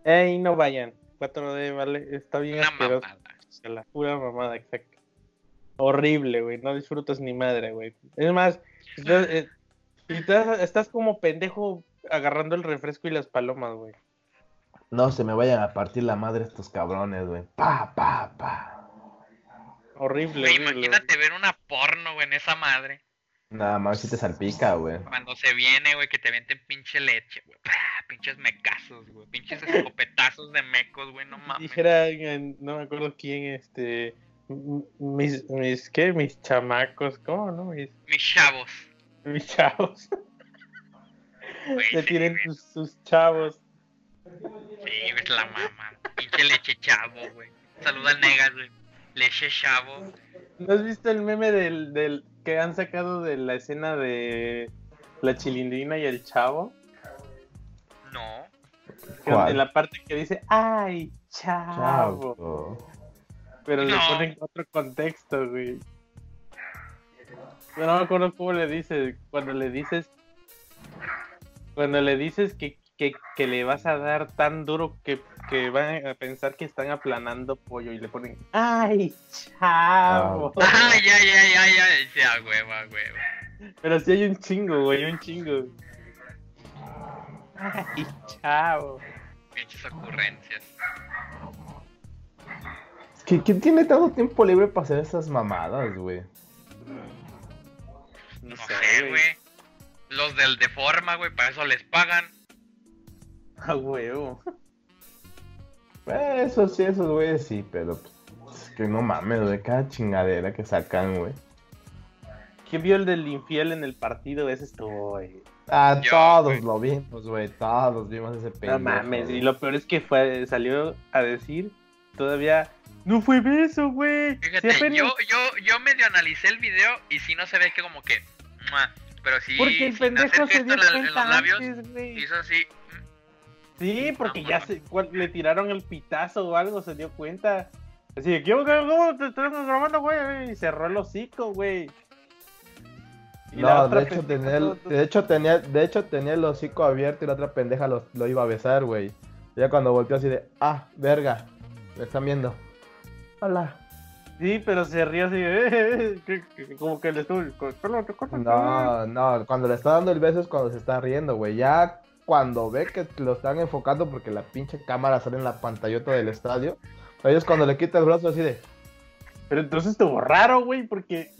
Ey, no vayan. 4D, vale, está bien Una asqueroso. mamada. La pura mamada, exacto. Horrible, güey. No disfrutas ni madre, güey. Es más, estás, eh, estás, estás como pendejo agarrando el refresco y las palomas, güey. No se me vayan a partir la madre estos cabrones, güey. Pa, pa, pa. Horrible, Güey, horrible. imagínate ver una porno, güey, en esa madre. Nada más si te salpica, güey. Cuando se viene, güey, que te venten pinche leche, güey. Pinches mecazos, güey. Pinches escopetazos de mecos, güey, no mames. Dijera, no me acuerdo quién, este. Mis, mis, ¿qué? Mis chamacos, ¿cómo, no? Mis, Mis chavos. mis chavos. Güey, Le sí, tienen sus, sus chavos. Sí, es la mamá. Pinche leche chavo, güey. Saluda al negas, güey. Leche chavo. ¿No has visto el meme del, del que han sacado de la escena de la chilindrina y el chavo? No. En la parte que dice, ¡ay, chavo! Chavo. Pero le ponen otro contexto, güey. Pero no me acuerdo cómo le dices. Cuando le dices. Cuando le dices que, que, que le vas a dar tan duro que, que van a pensar que están aplanando pollo y le ponen ¡Ay, chavo! Ah, ya, ya, ya, ya. Ya, hueva, hueva. Pero sí hay un chingo, güey, un chingo. ¡Ay, chavo! Pinches ocurrencias. Que, ¿Quién tiene tanto tiempo libre para hacer esas mamadas, güey? No, No sé, güey. Los del Deforma, güey, para eso les pagan. A huevo. Eh, Eso sí, esos güeyes sí, pero pues, es que no mames, güey, cada chingadera que sacan, güey. ¿Quién vio el del infiel en el partido? Ese estuvo, güey. Ah, Yo, todos güey. lo vimos, güey, todos vimos ese pendejo. No mames, güey. y lo peor es que fue, salió a decir todavía, no fue beso, güey. Fíjate, Sí, apenas- yo, yo, yo medio analicé el video y sí no se ve que como que. ¡mua! Pero sí. porque el pendejo se dio en, la- en cuenta los labios. antes, güey. Hizo así. Sí, porque Ah, ya se, le tiraron el pitazo o algo, se dio cuenta. Así de, ¿qué, qué, cómo te estás grabando, güey? Y cerró el hocico, güey. Y la No, otra de hecho, pendeja tenía el, de hecho tenía, de hecho tenía el hocico abierto y la otra pendeja lo, lo iba a besar, güey. Y Ya cuando volteó así de, ah, verga, me están viendo. Hola. Sí, pero se rió así, eh, como que le estuvo... No, no, cuando le está dando el beso es cuando se está riendo, güey. Ya cuando ve que lo están enfocando porque la pinche cámara sale en la pantallota del estadio, ahí es cuando le quita el brazo así de, Pero entonces estuvo raro, güey, porque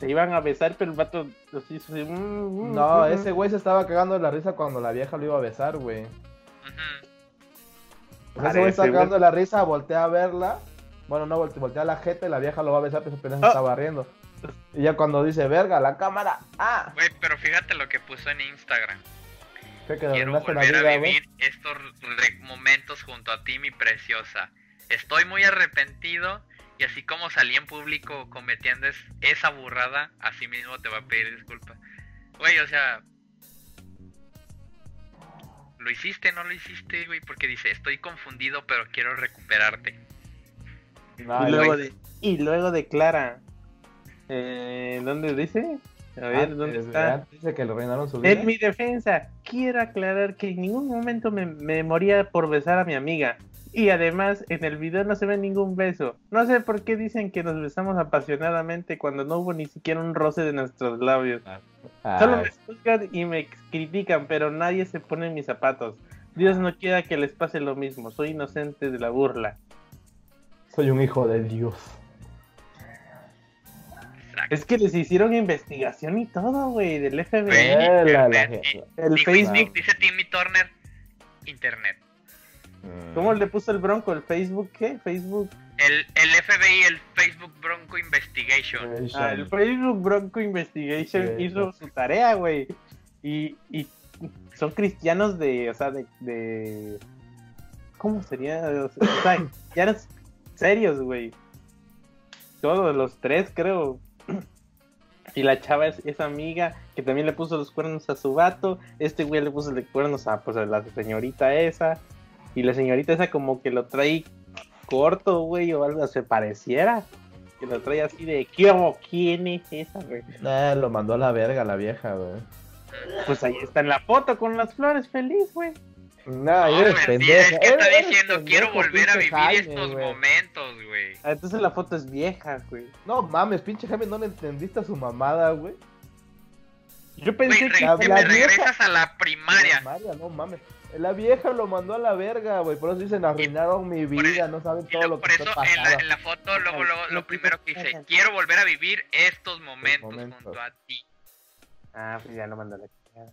se iban a besar, pero el vato los hizo así. mm, mm, no, mm, ese güey se estaba cagando de la risa cuando la vieja lo iba a besar, güey. O sea, ese güey está cagando de la risa, voltea a verla. Bueno, no, volte- voltea a la jeta y la vieja lo va a besar, pero apenas se estaba riendo. Y ya cuando dice, verga, la cámara, ah, Güey, pero fíjate lo que puso en Instagram. creo que Quiero volver a vida, güey. vivir estos momentos junto a ti, mi preciosa. Estoy muy arrepentido y así como salí en público cometiendo es- esa burrada, así mismo te va a pedir disculpas. Güey, o sea... ¿Lo hiciste, no lo hiciste, güey? Porque dice, estoy confundido, pero quiero recuperarte. No, y, luego güey- de- y luego declara. Eh, ¿Dónde dice? A ver, ah, ¿dónde es está? Dice que le arruinaron su vida. En mi defensa, quiero aclarar que en ningún momento me, me moría por besar a mi amiga. Y además, en el video no se ve ningún beso. No sé por qué dicen que nos besamos apasionadamente cuando no hubo ni siquiera un roce de nuestros labios. Ah, Solo me juzgan y me critican, pero nadie se pone en mis zapatos. Dios no quiera que les pase lo mismo. Soy inocente de la burla. Soy un hijo de Dios. Exacto. Es que les hicieron investigación y todo, güey, del FBI. La- la. El Dijo- Facebook. Dice Timmy Turner, internet. Mm. ¿Cómo le puso el bronco? ¿El Facebook qué? Facebook. El, el FBI, el Facebook Bronco Investigation. Ah, el Facebook Bronco Investigation Sí, hizo su tarea, güey. Y, y son cristianos de, o sea, de, de... ¿Cómo sería? O sea, o sea, cristianos serios, güey. Todos los tres, creo. Y la chava es, es amiga que también le puso los cuernos a su vato. Este güey le puso los cuernos a, pues, a la señorita esa. Y la señorita esa como que lo trae corto, güey, o algo se pareciera. Que lo trae así de, ¿quién, ¿quién es esa, güey? Eh, lo mandó a la verga la vieja, güey. Pues ahí está en la foto con las flores, feliz, güey. No, No, eres pendeja. es que está Eres diciendo, pendejo, quiero volver a vivir Jaime, estos güey. momentos, güey. Ah, entonces la foto es vieja, güey. No mames, pinche Jaime, no le entendiste a su mamada, güey. Yo pensé re- que... la- te la me vieja- regresas a la primaria. Primaria, no mames. La vieja lo mandó a la verga, güey. Por eso dicen, arruinaron mi por vida, e- no saben Y todo lo- lo por que eso está en la, en la foto, luego, lo primero que dice, quiero- volver a vivir estos momentos, momentos. junto a ti. Ah, pues ya no mandó la chingada.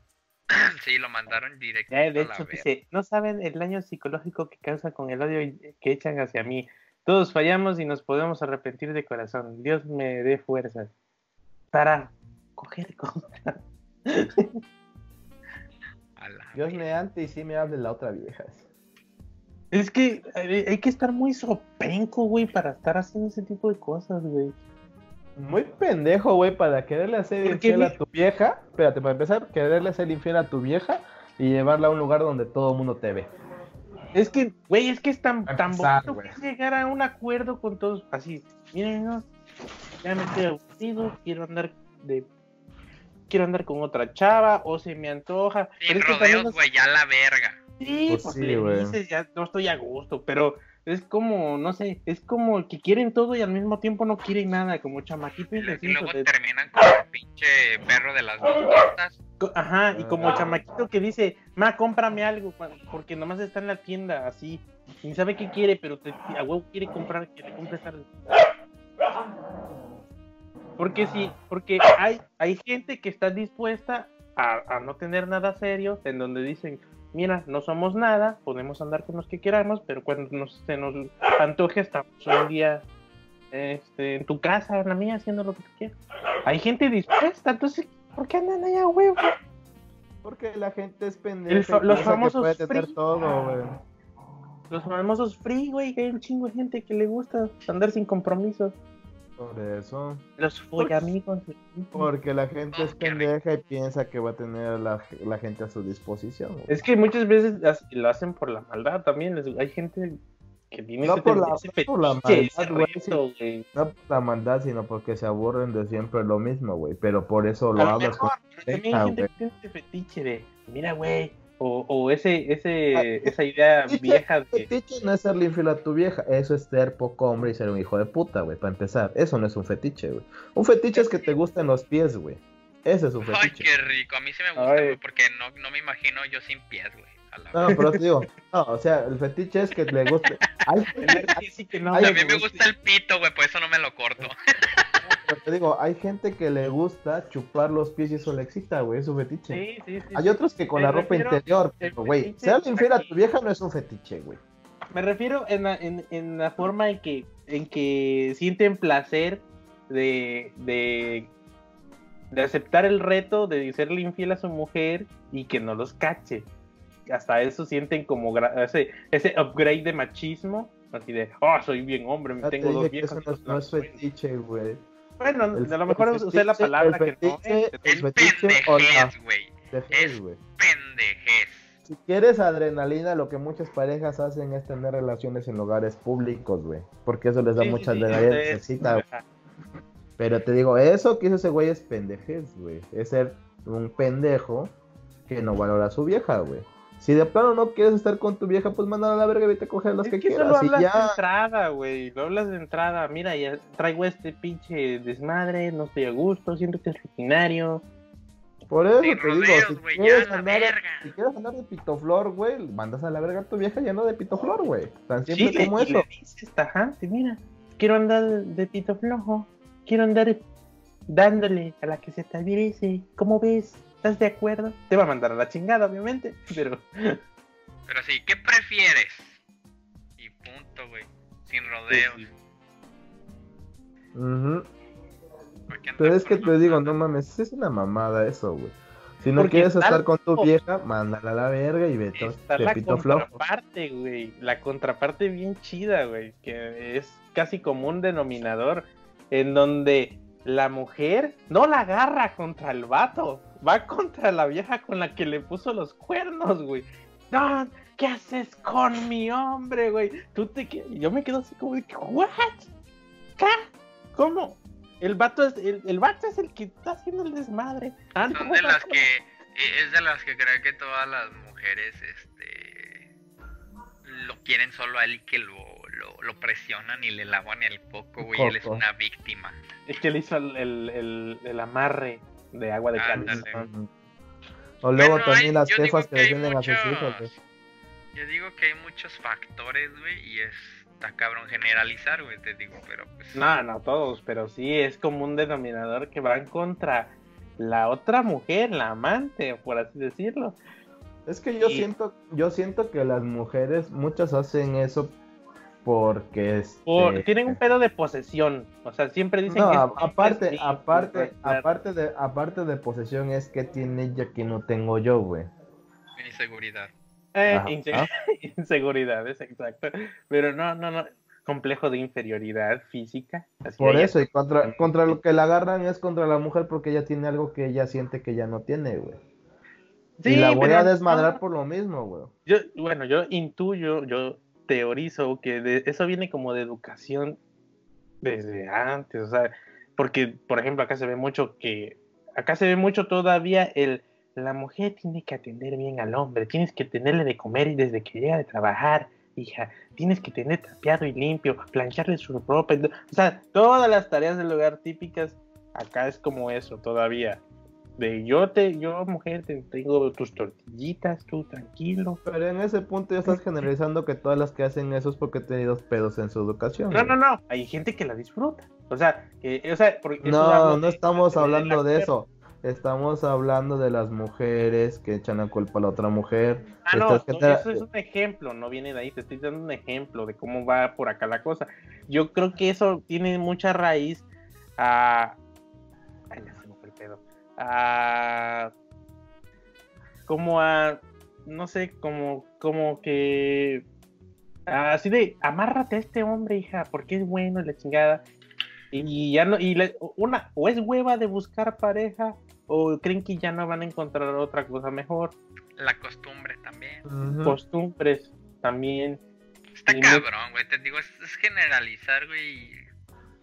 Sí, lo mandaron directo Ya, de a la hecho, dice, no saben el daño psicológico que causa con el odio que echan hacia mí. Todos fallamos y nos podemos arrepentir de corazón. Dios me dé fuerzas para coger con... A la Dios me ante y sí me hable la otra vieja. Es que hay hay que estar muy sopenco, güey, para estar haciendo ese tipo de cosas, güey. Muy pendejo, güey, para quererle hacer ¿Por qué, infiel a tu vieja. Espérate, para empezar, quererle hacer infiel a tu vieja y llevarla a un lugar donde todo el mundo te ve. Es que, güey, es que es tan, tan empezar, bonito que es llegar a un acuerdo con todos. Así, miren, no, ya me estoy aburrido, quiero andar de. Quiero andar con otra chava, o se me antoja. Sin Pero es que también rodeos, los- güey, ya la verga. Sí, Pues pues sí, le güey. dices, ya no estoy a gusto, pero es como, no sé, es como que quieren todo y al mismo tiempo no quieren nada, como chamaquito Y, luego de- terminan con el pinche perro de las bicicletas. co- Ajá, y como Ah. chamaquito que dice, ma, cómprame algo, porque nomás está en la tienda, así, y sabe qué quiere, pero te, a huevo quiere comprar, que le compres algo. Porque sí, porque hay, hay gente que está dispuesta a, a no tener nada serio, en donde dicen, mira, no somos nada, podemos andar con los que queramos, pero cuando nos, se nos antoje estamos un día este, en tu casa, en la mía, haciendo lo que quieras. Hay gente dispuesta, entonces, ¿por qué andan allá, huevo? Porque la gente es pendeja. El los que famosos puede tener free. todo, güey. Los famosos free, güey, que hay un chingo de gente que le gusta andar sin compromisos. Por eso. Los follamigos. Porque la gente Oh, es pendeja y piensa que va a tener a la, la gente a su disposición. güey. Es que muchas veces las- lo hacen por la maldad también. les- Hay gente que tiene No ese, por la- ese no por la maldad, güey, reto, güey. No por la maldad, sino porque se aburren de siempre lo mismo, güey. Pero por eso lo A hablas con mejor, pero también Ah, hay gente güey. que tiene ese fetiche de, mira, güey, o, o ese, ese, esa idea vieja de, Fetiche no es serle infiel a tu vieja, eso es ser poco hombre y ser un hijo de puta, güey, para empezar. Eso no es un fetiche, güey. Un fetiche es que te gusten los pies, güey. Ese es un Ay, fetiche. qué rico. A mí sí me gusta, Ay. güey, porque no, no me imagino yo sin pies, güey. A la No, pero te digo, no, o sea, el fetiche es que le guste. Hay, tener que sí que no Ay, A mí me gusta el pito, güey, por eso no me lo corto. pero te digo, hay gente que le gusta chupar los pies y eso le excita, güey, es su fetiche. Sí, sí, sí. Hay sí. otros que con Me la ropa interior, pero, güey, serle infiel a tu vieja no es un fetiche, güey. Me refiero en la, en, en la forma en que, en que sienten placer de, de, de aceptar el reto de serle infiel a su mujer y que no los cache. Hasta eso sienten como ese, ese upgrade de machismo, así de, oh, soy bien hombre, me Ya te tengo dos viejas. no, es- no es fetiche, güey. Bueno, El- a lo mejor usé la fetiche- palabra el que no. fetiche-. Es El fetiche o la- pendejez, güey. Es-. Pendejez. Si quieres adrenalina, lo que muchas parejas hacen es tener relaciones en lugares públicos, güey. Porque eso les da Sí, mucha sí, adrenalina. Pero te digo, eso que hizo ese güey es pendejez, güey. Es ser un pendejo que no valora a su vieja, güey. Si de plano no quieres estar con tu vieja, pues mándala a la verga y vete a coger las Es que, que quieras. solo Y hablas de entrada, güey. Lo hablas de entrada. Mira, ya traigo este pinche desmadre, no estoy a gusto, siento que es rutinario. Por eso Sin te digo, rodeos, si güey, ya quieres, la andar, verga. si quieres andar de pitoflor, güey, mandas a la verga a tu vieja ya no de pitoflor, güey. Tan simple Sí, como y eso. le dices, tajante, mira, quiero andar de pito flojo, quiero andar dándole a la que se te adhiere. ¿Cómo ves? ¿Estás de acuerdo? Te va a mandar a la chingada, obviamente, pero Pero sí, ¿qué prefieres? Y punto, güey. Sin rodeos. Ujú. ¿Por qué andar Pero es que te digo, no mames, es una mamada eso, güey. Si no Porque quieres estar con tu vieja, mándala a la verga y vete está la pito contraparte, güey. La contraparte bien chida, güey, que es casi como un denominador en donde la mujer no la agarra contra el vato, va contra la vieja con la que le puso los cuernos, güey. No, ¿qué haces con mi hombre, güey? Tú te yo me quedo así como de que, what? ¿Qué? ¿Cómo? El vato es el, el vato es el que está haciendo el desmadre. Ah, Son de las que. eh, Es de las que creen que todas las mujeres, este. Lo quieren solo a él y que lo, lo, lo presionan y le lavan el coco, güey. Él es una víctima. Es que le hizo el, el, el- el amarre de agua de cáliz. O luego Bueno, también hay- las jefas que defienden a sus hijos, güey. Yo digo que hay muchos factores, güey, y es. Está cabrón generalizar, güey, te digo, pero pues. No, no todos, pero sí es como un denominador que van contra la otra mujer, la amante, por así decirlo. Es que yo Y- siento, yo siento que las mujeres, muchas hacen eso porque este, Por- tienen un pedo de posesión. O sea, siempre dicen no, que es- aparte, es mío, aparte, claro. aparte de, aparte de posesión es que tiene ella que no tengo yo, güey. Inseguridad. Eh, Ajá. inse- inseguridades, exacto. Pero no, no, no. Complejo de inferioridad física. así Por ella- eso, y contra, contra lo que la agarran es contra la mujer porque ella tiene algo que ella siente que ya no tiene, güey. Sí, y la voy pero a desmadrar no, por lo mismo, güey. Yo, bueno, yo intuyo, yo teorizo que de- eso viene como de educación desde antes, o sea, porque, por ejemplo, acá se ve mucho que, acá se ve mucho todavía el, la mujer tiene que atender bien al hombre, tienes que tenerle de comer y desde que llega de trabajar, hija, tienes que tener trapeado y limpio, plancharle su ropa, o sea, todas las tareas del hogar típicas, acá es como eso todavía. De yo te, yo mujer te tengo tus tortillitas, tú tranquilo, Pero en ese punto ya estás generalizando que todas las que hacen eso es porque han tenido pedos en su educación. No, no, no. Hay gente que la disfruta. O sea, que, o sea, No, no estamos de- hablando de eso. Estamos hablando de las mujeres que echan la culpa a la otra mujer. Ah, no, Estás no, genera- eso es un ejemplo, no viene de ahí. Te estoy dando un ejemplo de cómo va por acá la cosa. Yo creo que eso tiene mucha raíz a. A. Como a. No sé, como, como que. Así de, amárrate a este hombre, hija, porque es bueno y la chingada. Y ya no, y le- una, o es hueva de buscar pareja, o creen que ya no van a encontrar otra cosa mejor. La costumbre también. Costumbres también. Está Y cabrón, güey. Te digo, es, es generalizar, güey.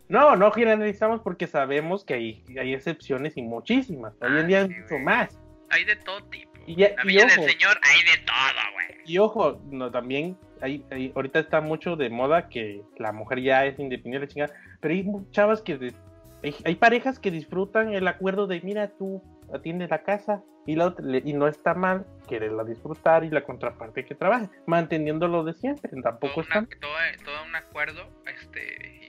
No, no generalizamos porque sabemos que hay, hay excepciones y muchísimas. Hoy en día hay Ah, mucho güey. más. Hay de todo tipo. Y La y del ojo. Señor hay de todo, güey. Y ojo, no, también hay, hay- ahorita está mucho de moda que la mujer ya es independiente, chingada, pero hay chavas que de- hay, hay parejas que disfrutan el acuerdo de mira tú atiendes la casa y la otra- le- y no está mal quererla disfrutar y la contraparte que trabaje, manteniendo lo de siempre, tampoco Todo, está una- todo, todo un acuerdo, este,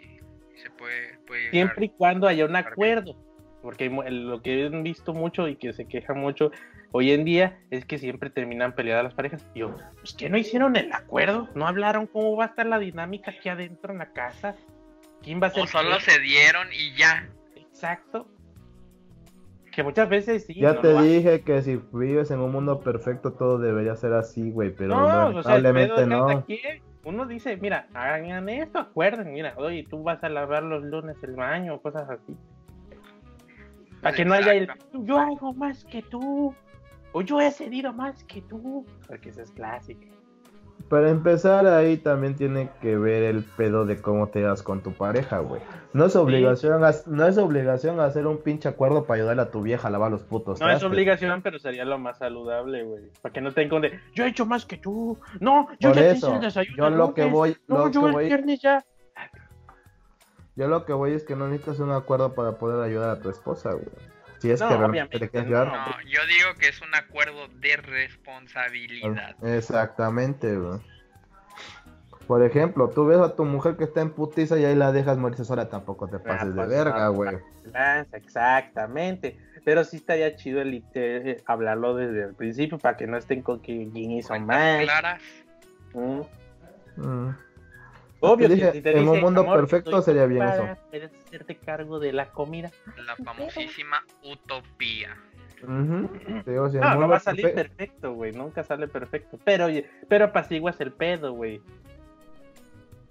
puede, puede llegar- siempre y cuando haya un acuerdo. Porque lo que he visto mucho y que se queja mucho hoy en día es que siempre terminan peleadas las parejas. Y yo, pues que no hicieron el acuerdo, no hablaron cómo va a estar la dinámica aquí adentro en la casa. ¿Quién va a ser? O solo se dieron y ya. Exacto. Que muchas veces sí. Ya no te dije que si vives en un mundo perfecto todo debería ser así, güey, pero No, o sea, el lamentablemente no. quien, Uno dice, mira, hagan esto, acuerden, mira, oye, tú vas a lavar los lunes el baño, o cosas así. Para que no haya el, yo hago más que tú, o yo he cedido más que tú, porque eso es clásico. Para empezar ahí también tiene que ver el pedo de cómo te das con tu pareja, güey. No es obligación, ha- no es obligación hacer un pinche acuerdo para ayudarle a tu vieja a lavar los putos No es obligación, pero sería lo más saludable, güey. Para que no te enconde, yo he hecho más que tú, no, yo Por ya te eso, hice el desayuno. yo lo que voy, no, lo yo que el voy, viernes ya. yo lo que voy es que no necesitas un acuerdo para poder ayudar a tu esposa, güey. Si es No, que realmente obviamente le quieres no. ayudar. No, yo digo que es un acuerdo de responsabilidad. Exactamente, güey. Por ejemplo, tú ves a tu mujer que está en putiza y ahí la dejas morirse sola, tampoco te pases de pues, verga, güey. Lanza, exactamente. Pero sí estaría chido el, eh, hablarlo desde el principio para que no estén con que quién hizo más. claras. Mm. Mm. Obvio, dije, si te en un mundo "Amor, perfecto sería bien eso". ¿Puedes hacerte cargo de la comida? La famosísima utopía. Digo, si No, va a salir perfe- perfecto, güey. Nunca sale perfecto. Pero, oye, pero apaciguas el pedo, güey.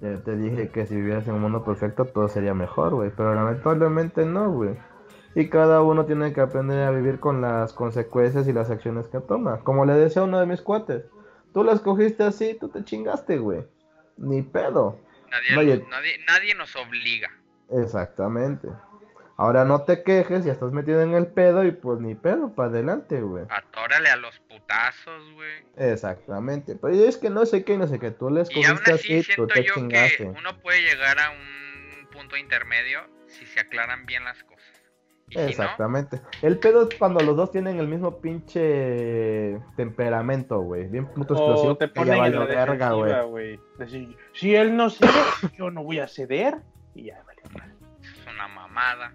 Ya te dije que si vivieras en un mundo perfecto todo sería mejor, güey. Pero lamentablemente no, güey. Y cada uno tiene que aprender a vivir con las consecuencias y las acciones que toma. Como le decía a uno de mis cuates, tú las cogiste así, tú te chingaste, güey. Ni pedo. Nadie, nos- nadie, nadie nos obliga. Exactamente. Ahora no te quejes, ya estás metido en el pedo y pues ni pedo, para adelante, güey. Atórale a los putazos, güey. Exactamente. Pero es que no sé qué, no sé qué. Tú les Y cogiste así tú te yo que chingaste. uno puede llegar a un punto intermedio si se aclaran bien las cosas. Y si no, Exactamente. El pedo es cuando los dos tienen el mismo pinche temperamento, güey. Bien puto explosivo. Te ponen en la verga, güey. Decir, si él no cede, yo no voy a ceder. Y ya, vale. es una mamada.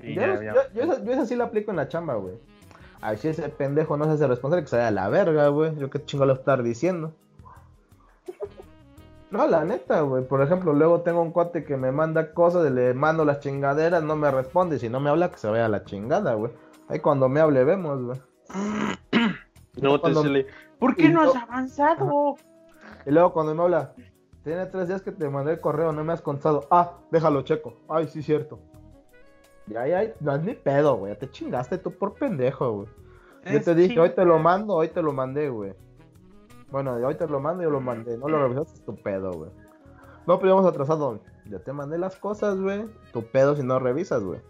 Y Yo, ya, ya. yo, yo esa, yo esa sí la aplico en la chamba, güey. A ver si ese pendejo no se hace responsable que se vaya a la verga, güey. Yo qué chingo lo estar diciendo. No, la neta, güey. Por ejemplo, luego tengo un cuate que me manda cosas, le mando las chingaderas, no me responde. Y si no me habla, que se vaya a la chingada, güey. Ahí cuando me hable, vemos, güey. No te Cuando- sale, ¿Por qué no has no- avanzado? Y luego cuando me habla, tiene tres días que te mandé el correo, no me has contado. Ah, déjalo checo. Ay, sí, cierto. Ya, ya, no es ni pedo, güey. Te chingaste tú por pendejo, güey. Yo te dije, hoy te lo mando, hoy te lo mandé, güey. Bueno, hoy te lo mando, yo lo mandé. No lo revisaste, es tu pedo, güey. No, pero íbamos atrasado. Ya te mandé las cosas, güey. Tu pedo si no revisas, güey.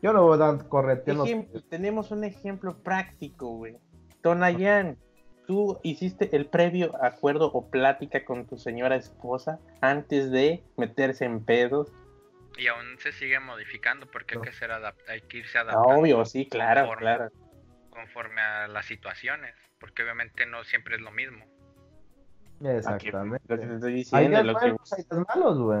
Yo no voy a dar correteando. Ejemplo, tenemos un ejemplo práctico, güey. Tonayan, tú hiciste el previo acuerdo o plática con tu señora esposa antes de meterse en pedos. Y aún se sigue modificando porque hay que, ser hay que irse Ah, adaptando obvio, sí, claro, Conforme. claro. conforme a las situaciones. Porque obviamente no siempre es lo mismo. Exactamente. Lo que te estoy Hay diciendo, días que- hay días malos, güey.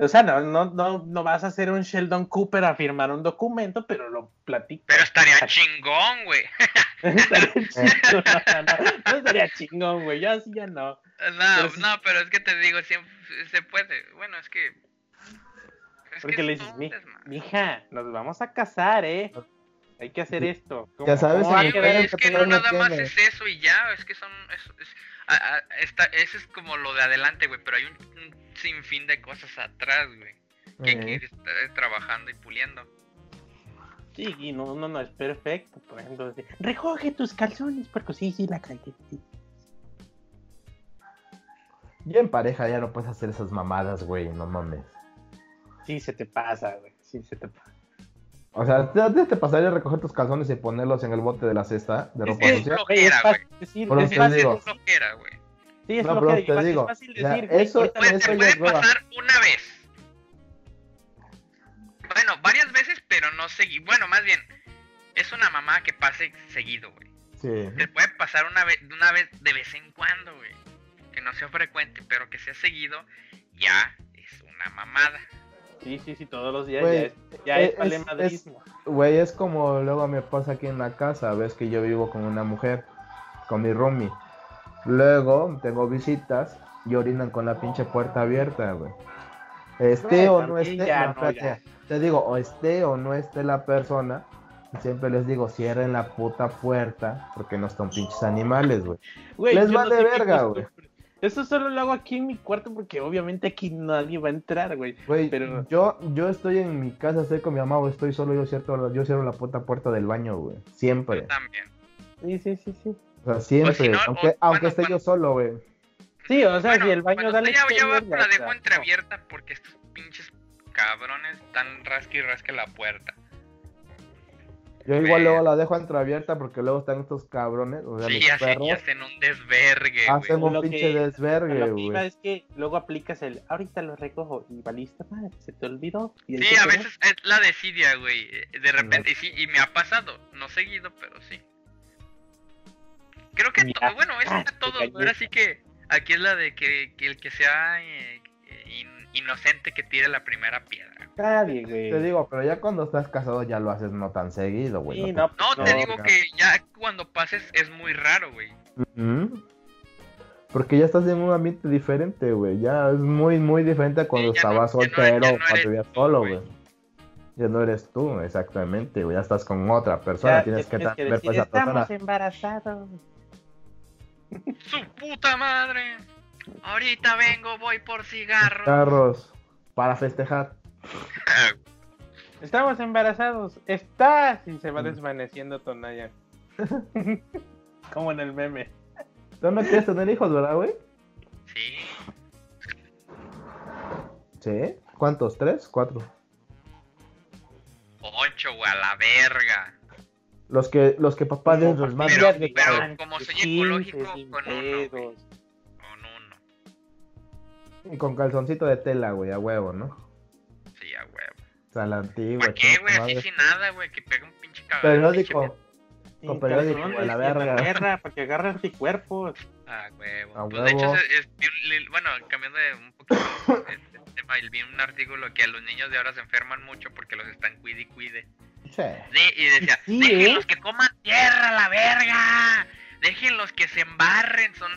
o sea, no, no, no, no vas a hacer un Sheldon Cooper a firmar un documento, pero lo platicas. Pero estaría chingón, güey. Estaría chingón, no, no estaría chingón, güey. Ya sí, ya no. No, Pero sí- no, pero es que te digo, siempre se puede. Bueno, es que. es Porque que le es dices, "Mi- un desmadre". mija, nos vamos a casar, ¿eh? Hay que hacer esto. ¿Cómo- Ya sabes, cómo güey, el es que que no nada más es eso y ya, es que son, es, es- a- a- esta- ese es como lo de adelante, güey, pero hay un, un sinfín de cosas atrás, güey, que hay que Eh, ir estar trabajando y puliendo. Sí, y no, no, no es perfecto. Por ejemplo, decir, recoge tus calzones, porque sí, sí, la calle. sí". Ya en pareja ya no puedes hacer esas mamadas, güey, no mames. Sí, se te pasa, güey. Sí, se te pasa. O sea, ¿te, te- te pasaría recoger tus calzones y ponerlos en el bote de la cesta de Es ropa que- Es sucia? flojera, es güey. fácil es eso te fácil. Es flojera, güey. sí, es No, pero flojera, te digo, es fácil decir, güey, eso- Pues eso te ya puede es pasar una vez. Bueno, varias veces, pero no seguido. Bueno, más bien, es una mamá que pase seguido, güey. Sí. Te puede pasar una vez, una vez de vez en cuando, güey. Que no sea frecuente, pero que sea seguido, ya es una mamada. Sí, sí, sí, todos los días Güey, ya es, ya eh, es es- palemadrismo. Güey, es como luego me pasa aquí en la casa, ves que yo vivo con una mujer, con mi roomie. Luego tengo visitas y orinan con la pinche puerta abierta, güey. Esté Güey, o no esté, ya no, no, espérate, ya. te digo, o esté o no esté la persona, siempre les digo, cierren la puta puerta, porque no están pinches animales, güey. Güey, les vale verga, costumbre. Eso solo lo hago aquí en mi cuarto porque obviamente aquí nadie va a entrar, güey. Güey, Pero- yo, yo estoy en mi casa, estoy con mi mamá, o estoy solo, yo cierro, yo cierro la puta puerta del baño, güey. Siempre. Yo también. Sí, sí, sí, sí. O sea, siempre. O si no, aunque o- aunque bueno, esté cuando- yo solo, güey. Sí, o sea, Bueno, si el baño cuando da estoy leche, allá abajo, ya la dejo entreabierta porque estos pinches cabrones están rasque y rasque la puerta. Yo igual Pero- luego la dejo entreabierta porque luego están estos cabrones, o sea, Sí, los perros, hacen un desvergue, hacen güey. un Lo pinche que- desvergue, lo que iba güey. es que luego aplicas el ahorita lo recojo y valiste madre, se te olvidó. Y Sí, a veces es la desidia, güey. eh, De repente, y sí, y me ha pasado. No seguido, pero sí. Creo que, Ya. to- bueno, es Ah, a todos, te güey. Ahora sí que aquí es la de que, que el que sea eh, inocente que tire la primera piedra. Nadie, güey. Te digo, pero ya cuando estás casado ya lo haces no tan seguido, güey. Sí, te- no, No, No, te digo no. que ya cuando pases es muy raro, güey. Porque ya estás en un ambiente diferente, güey. Ya es muy, muy diferente a cuando Sí, estabas no soltero o no cuando vivías solo, güey. Ya no eres tú, exactamente, güey. Ya estás con otra persona. Ya, tienes que tienes que ver con esa persona. estamos embarazados. ¡Su puta madre! Ahorita vengo, voy por cigarros. Carros para festejar. Estamos embarazados. Estás. Y se va Mm. desvaneciendo Tonaya. Como en el meme. ¿Tú no quieres tener hijos, verdad, güey? Sí. Sí. ¿Cuántos? ¿Tres? ¿Cuatro? Ocho, güey, a la verga. Los que, los que papá de los más Pero- como soy 15, ecológico, sin con uno, güey. Y con calzoncito de tela, güey, a huevo, ¿no? Sí, a huevo. O sea, la antigua. ¿Para qué, güey? Así sin nada, güey. Que pega un pinche cabrón. Periódico. Con periódico, a la verga. guerra, para que agarre anticuerpos. Ah, huevo. A Pues, de hecho, huevo. es- bueno, cambiando de un poquito este tema, vi un artículo que a los niños de ahora se enferman mucho porque los están cuide y cuide. Sí. Sí, y decía, Sí, déjenlos ¿eh? que coman tierra, la verga. Déjenlos que se embarren, son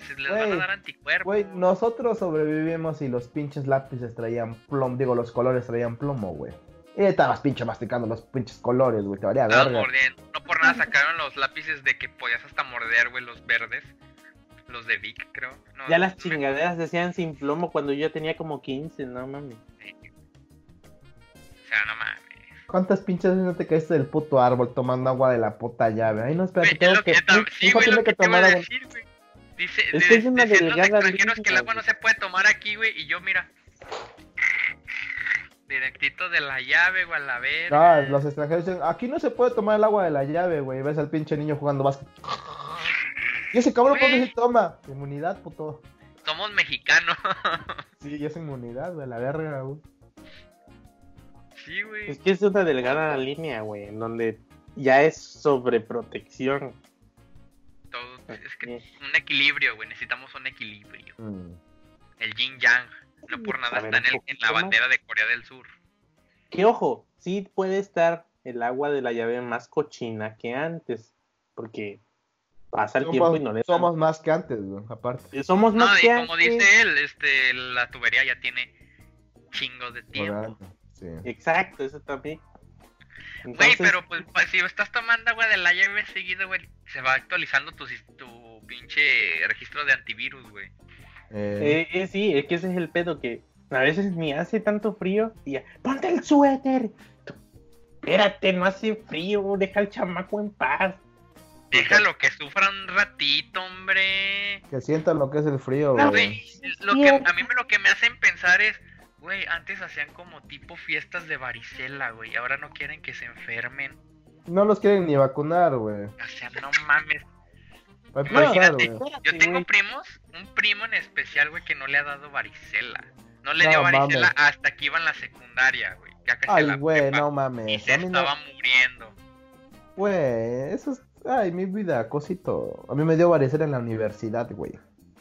se les van a Güey, dar anticuerpos. Güey, nosotros sobrevivimos y los pinches lápices traían plomo, digo, los colores traían plomo, güey. Y estabas pinche masticando los pinches colores, güey, te valía Estabas verga. mordiendo. No por nada sacaron los lápices de que podías hasta morder, güey, los verdes. Los de Vic, creo. No, Ya las chingaderas decían sin plomo cuando yo tenía como 15, no mames. O sea, no mames. ¿Cuántas pinches veces no te caíste del puto árbol tomando agua de la puta llave? Ay, no, espérate, tengo que... que sí, hijo tiene que que te iba a tomar agua. decir, güey. Dice, Es de- una dicen los extranjeros que el agua no se puede tomar aquí, güey, y yo, mira. Directito de la llave, güey, a la verga. Ah, los extranjeros dicen, aquí no se puede tomar el agua de la llave, güey. Ves al pinche niño jugando básquet. Y ese cabrón, ¿cuándo Güey. se toma? Inmunidad, puto. Somos mexicanos. Sí, y es inmunidad, güey, la verga, güey. sí, güey. Es que es una delgada línea, güey, en donde ya es sobreprotección. Todo, es que un equilibrio, güey. Necesitamos un equilibrio. Mm. El yin yang. No por nada ver, está en, el- en la bandera de Corea del Sur. Que ojo, sí puede estar el agua de la llave más cochina que antes, porque pasa el tiempo y no le somos más que antes, güey, aparte. somos No, más y que como antes. dice él, este, la tubería ya tiene chingos de tiempo. Exacto, eso también. Güey, Entonces, pero pues pa- si estás tomando agua de la llave seguido, güey, se va actualizando tu, tu pinche registro de antivirus, güey. Eh, eh, eh, sí, es que ese es el pedo que a veces ni hace tanto frío y ya, ponte el suéter. Tú, Espérate, no hace frío, deja al chamaco en paz. Déjalo que sufra un ratito, hombre. que sientan lo que es el frío, güey. Güey, lo que, a mí lo que me hacen pensar es, güey, antes hacían como tipo fiestas de varicela, güey, ahora no quieren que se enfermen. No los quieren ni vacunar, güey. O sea, no mames. Güey. Yo tengo primos, un primo en especial, güey, que no le ha dado varicela. No le No dio varicela mames. hasta que iba en la secundaria, güey. Ya casi en Ay, la güey, prepa, no Y mames. se A mí no. estaba muriendo. Güey, eso es. Ay, mi vida, cosito. A mí me dio varicela en la universidad, güey.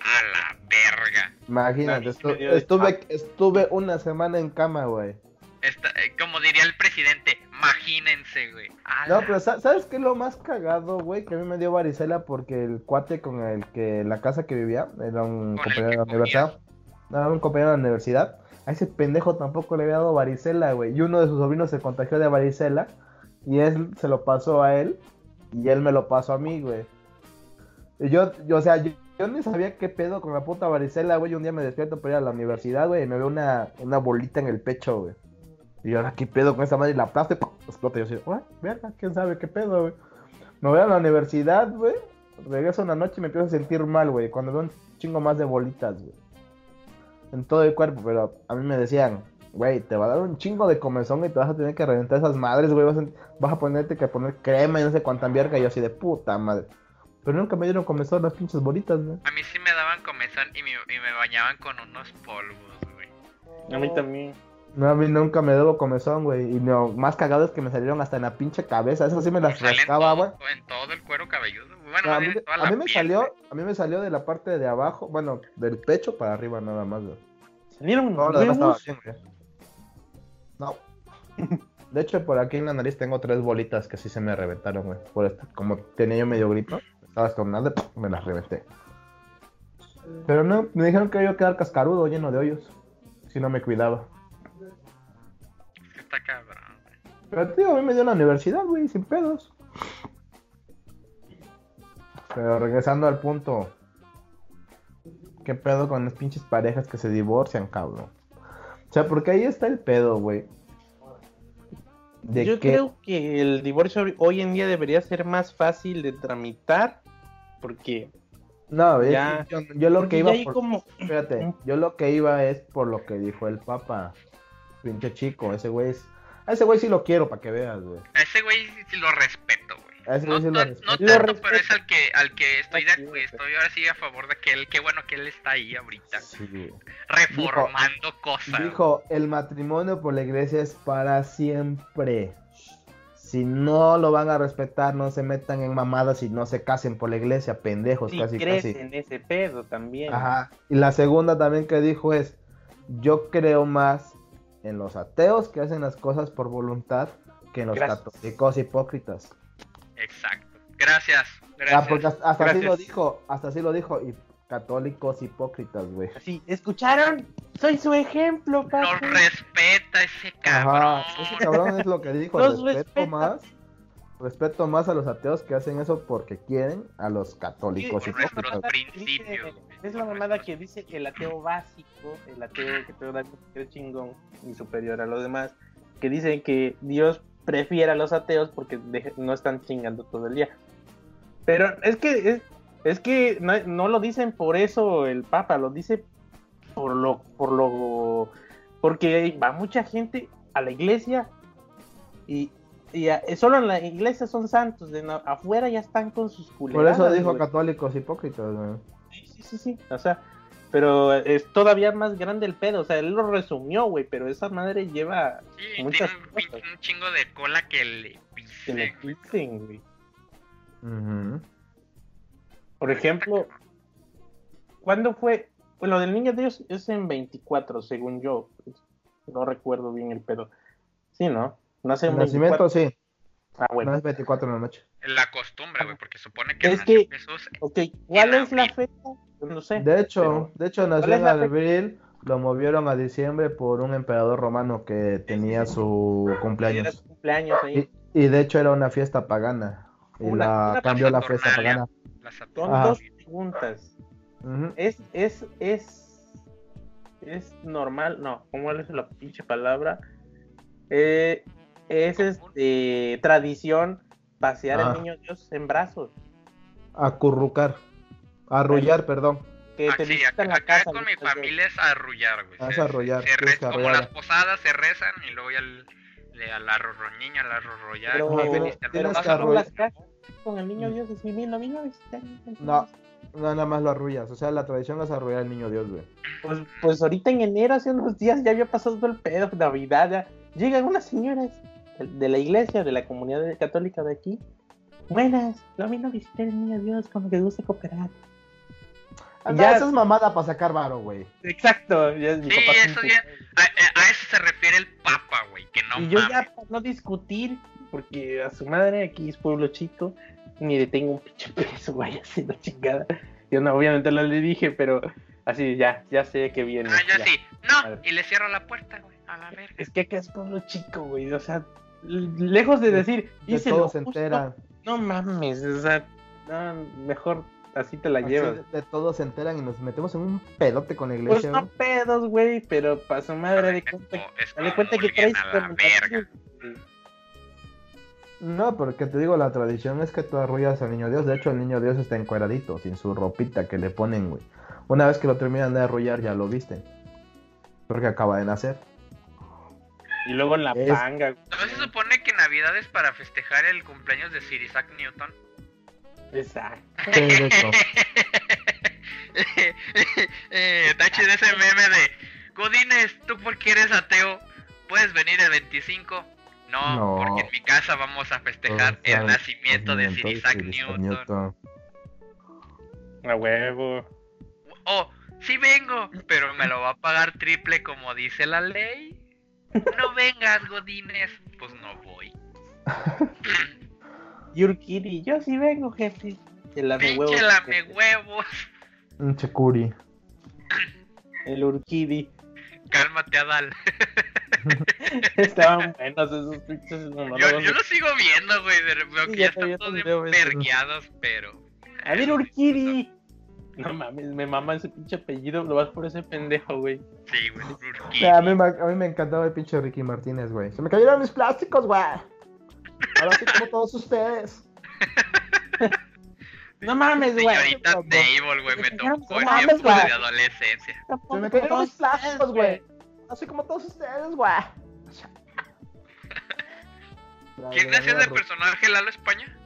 A la verga. Imagínate, estu- estuve, estuve una semana en cama, güey. Esta- eh, como diría el presidente, imagínense, güey. No, pero sa- ¿sabes qué es lo más cagado, güey? Que a mí me dio varicela porque el cuate con el que la casa que vivía era un compañero de la universidad. No, era un compañero de la universidad. A ese pendejo tampoco le había dado varicela, güey. Y uno de sus sobrinos se contagió de varicela y él se lo pasó a él y él me lo pasó a mí, güey. Y yo, yo o sea, yo, yo ni sabía qué pedo con la puta varicela, güey. Un día me despierto para ir a la universidad, güey, y me veo una, una bolita en el pecho, güey. Y ahora, ¿qué pedo con esa madre? Y la aplasto y explota. Y yo así, "What? verga, quién sabe qué pedo, güey. Me voy a la universidad, güey. Regreso una noche y me empiezo a sentir mal, güey. Cuando veo un chingo más de bolitas, güey. En todo el cuerpo, pero a mí me decían, güey, te va a dar un chingo de comezón y te vas a tener que reventar esas madres, güey. Vas a, ponerte que poner crema y no sé cuánta mierda. Y yo así de puta madre. Pero nunca me dieron comezón las pinches bolitas, güey. A mí sí me daban comezón y me, y me bañaban con unos polvos, güey. A mí también. No, a mí nunca me dio comezón, güey. Y lo más cagado es que me salieron hasta en la pinche cabeza. Eso sí me las rascaba, güey. En todo el cuero cabelludo. Bueno, No, a mí, me- toda a la mí me piel, salió, güey. a mí me salió de la parte de abajo, bueno, del pecho para arriba nada más, güey. Salieron No, huevos. bien, güey. No. De hecho, por aquí en la nariz tengo tres bolitas que sí se me reventaron, güey. Por esto, como tenía yo medio gripo, estaba estornudando, me las reventé. Pero no, me dijeron que iba a quedar cascarudo, lleno de hoyos. Si no me cuidaba. Está cabrón, güey. Pero tío, a mí me dio la universidad, güey, sin pedos. Pero regresando al punto. ¿Qué pedo con las pinches parejas que se divorcian, cabrón? O sea, porque ahí está el pedo, güey. Yo que... creo que el divorcio hoy en día debería ser más fácil de tramitar porque No, Ya. yo, yo lo porque que iba por... como Espérate, yo lo que iba es por lo que dijo el papa. Pinche chico, ese güey es... A ese güey sí lo quiero, para que veas, güey. A ese güey sí lo respeto, güey. A ese No, güey sí lo respeto. no Lo tanto, respeto. pero es al que, al que estoy, de, güey. estoy ahora sí a favor de que él, qué bueno que él está ahí ahorita, Sí, reformando cosas. Dijo, el matrimonio por la iglesia es para siempre. Si no lo van a respetar, no se metan en mamadas y no se casen por la iglesia, pendejos, si casi, crees casi. en ese pedo también. Ajá. Y la segunda también que dijo es, yo creo más en los ateos que hacen las cosas por voluntad que en los Gracias. católicos hipócritas. Exacto. Gracias, Ah, gracias. porque hasta, hasta así lo dijo, hasta así lo dijo, y católicos hipócritas, güey. Así, ¿escucharon? Soy su ejemplo, No papi. respeta ese cabrón. Ajá, ese cabrón es lo que dijo, Los respeto respeta. más respeto más a los ateos que hacen eso porque quieren a los católicos hipócritas. principios. Es la mamada que dice el ateo básico, el ateo que todavía es chingón y superior a los demás, que dicen que Dios prefiere a los ateos porque no están chingando todo el día. Pero es que es, es que no, no lo dicen por eso el Papa, lo dice por lo por lo porque va mucha gente a la iglesia y, y a- solo en la iglesia son santos, de no- afuera ya están con sus Por culeras. eso dijo católicos hipócritas, güey. Sí, sí, sí, sí. O sea, pero es todavía más grande el pedo. O sea, él lo resumió, güey, pero esa madre lleva Sí, Muchas tiene un, pin- cosas. un chingo de cola que le que le pise, güey. quiten, güey. Por ejemplo, ¿cuándo fue? Bueno, lo del niño Dios es en 24, según yo. No recuerdo bien el pedo. Sí, ¿no? Nace El en nacimiento 24. sí, Ah, no bueno. es 24 de la noche. La costumbre, güey, porque supone que Es nació que- Jesús. Ok, ¿cuál es la fecha? No sé. De hecho, pero- de hecho nació ¿Cuál es en abril, lo movieron a diciembre por un emperador romano que tenía su Era cumpleaños. su cumpleaños ahí. Y, y de hecho era una fiesta pagana. Y Una- la una cambió la fiesta pagana. Son dos preguntas. Es, es, es, es normal, no, ¿cómo es la pinche palabra? Eh, es este, tradición pasear Ah. al niño Dios en brazos. Acurrucar. Arrullar, perdón. Que Ah, te sí, visitan acá, la casa. acá con mi niño Dios. familia es arrullar, güey. Ah, es arrullar, se- se como las posadas se rezan y luego ya el, le, al arrorroñiño, al arrorrollar. Pero, pero las con el niño Dios así, mira, vino a visitar. No, no, nada más lo arrullas. O sea, la tradición es arrullar al niño Dios, güey. Pues, pues ahorita en enero, hace unos días, ya había pasado todo el pedo, Navidad, ya. Llegan unas señoras de la iglesia, de la comunidad católica de aquí. Buenas, lo vino a visitar el niño Dios, como que gusta cooperar. Ah, Ya- Eso es mamada para sacar varo, güey. Exacto, ya mi Sí, es eso ya- A, a- a eso se refiere el papa, güey, que no Y yo mames. ya para no discutir, porque a su madre aquí es pueblo chico, ni le tengo un pinche peso, güey, así la chingada. Yo no, obviamente no le dije, pero así ya, ya sé que viene. Ah, yo ya. sí. A No, y le cierro la puerta, güey, a la verga. Es que acá es pueblo chico, güey, o sea, lejos de decir, De hice lo todo se justo, enteran. No mames, o sea, no, mejor así te la Así llevas. de, de todo se enteran y nos metemos en un pedote con la Pues iglesia. no güey. pedos, güey, pero para su madre de cuenta, Es dale como cuenta que traes a la verga. No, porque te digo, la tradición es que tú arrullas al niño Dios. De hecho, el niño Dios está encueradito, sin su ropita que le ponen, güey. Una vez que lo terminan de arrullar, ya lo visten. Porque acaba de nacer. Y luego en la Es- panga, güey. ¿No se supone que Navidad es para festejar el cumpleaños de Sir Isaac Newton? Exacto. Eh, Tachi de ese meme de Godines, tú porque eres ateo, puedes venir el 25. No, No. porque en mi casa vamos a festejar O sea, el nacimiento de Sir Isaac Sir Isaac Newton. Newton. A huevo. Oh, sí vengo, pero me lo va a pagar triple como dice la ley. No vengas, Godines. Pues no voy. Yurkiri, yo sí vengo, jefe. El lame huevos. Un checuri. El Urkiri. Cálmate, Adal. Estaban buenos esos pinches Yo, yo lo sigo viendo, güey. de- Veo Sí, que ya están todos vergueados, pero. A ver, Urkiri. No mames, me mama ese pinche apellido. Lo vas por ese pendejo, güey. Sí, güey. Sí, a, mí, me- a mí me encantaba el pinche Ricky Martínez, güey. Se me cayeron mis plásticos, güey. Ahora sí como todos ustedes. No mames, güey. Señorita Table, güey, me No tocó mames, tiempos güey. de adolescencia. Se me cayeron mis plásticos, güey. Así como todos ustedes, güey. ¿Quién hacía de personaje Lalo España?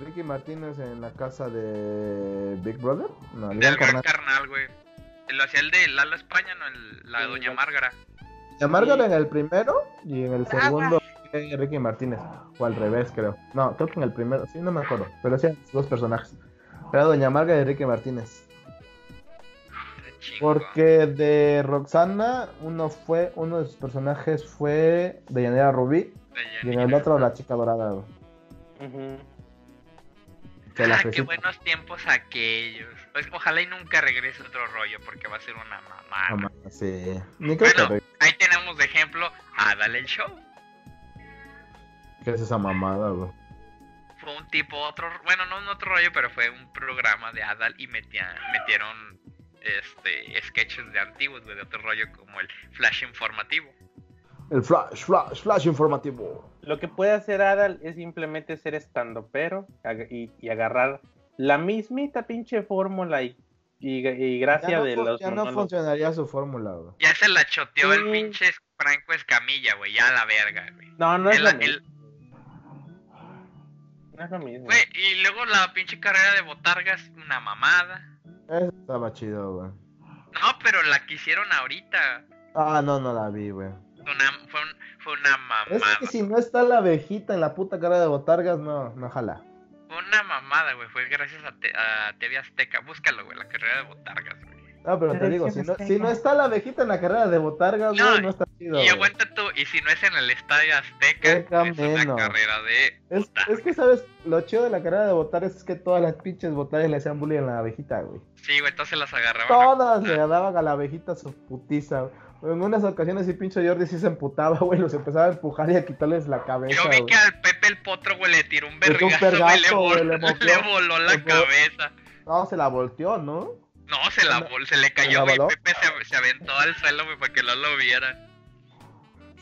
Ricky Martínez en la casa de Big Brother. No, Del gran carnal. carnal, güey. Lo hacía el de Lalo España, no el, la Sí, doña. Márgara. La Margaret en el primero y en el segundo fue Ricky Martínez. O al revés, creo. No, creo que en el primero, sí, no me acuerdo. Pero sí, dos personajes. Era Doña Marga y Ricky Martínez. Porque de Roxana, uno fue, uno de sus personajes fue de Yanira Rubí De y en el otro la chica dorada. güey. Ah, qué buenos tiempos aquellos. Pues, ojalá y nunca regrese otro rollo porque va a ser una mamada. Sí. Ni creo Bueno. que Ahí tenemos de ejemplo a Dale el Show. ¿Qué es esa mamada, güey? fue un tipo, otro, bueno, no un otro rollo, pero fue un programa de Adal y metían, metieron este sketches de antiguos, güey, de otro rollo como el Flash informativo. El flash, flash, flash informativo. Lo que puede hacer Adal es simplemente ser estando pero y, y agarrar la mismita pinche fórmula y, y, y gracia no, de los ya no funcionaría su fórmula, güey. Ya se la choteó el pinche Franco Escamilla, güey, ya a la verga, güey. No, no es El- lo el- mismo. No es lo mismo. Güey, y luego la pinche carrera de Botargas, una mamada. Eso estaba chido, güey. No, pero la que hicieron ahorita Ah, no, no la vi, güey. fue una, fue un- fue una Es mamada. que si no está la abejita en la puta cara de botargas, no, no jala. Fue una mamada, güey. Fue gracias a, te- a TV Azteca. Búscalo, güey, la carrera de Botargas, güey. No, pero te digo, si no, no si no está la abejita en la carrera de botargas, No, güey, no está chido. Y aguanta tú, y si no es en el Estadio Azteca, es una menos. carrera de Es, es que, ¿sabes? Lo chido de la carrera de botargas es que todas las pinches botargas le hacían bullying a la abejita, güey. Sí, güey, entonces las agarraban. Todas le daban a la abejita su putiza, güey. En unas ocasiones, si pinche Jordi sí se emputaba, güey, los empezaba a empujar y a quitarles la cabeza, Yo vi güey. que al Pepe el Potro, güey, le tiró un vergazo, le, voló, le voló la le cabeza. No, se la volteó, ¿no? No, se la se le cayó, güey. Pepe se, se aventó al suelo, güey, para que no lo viera.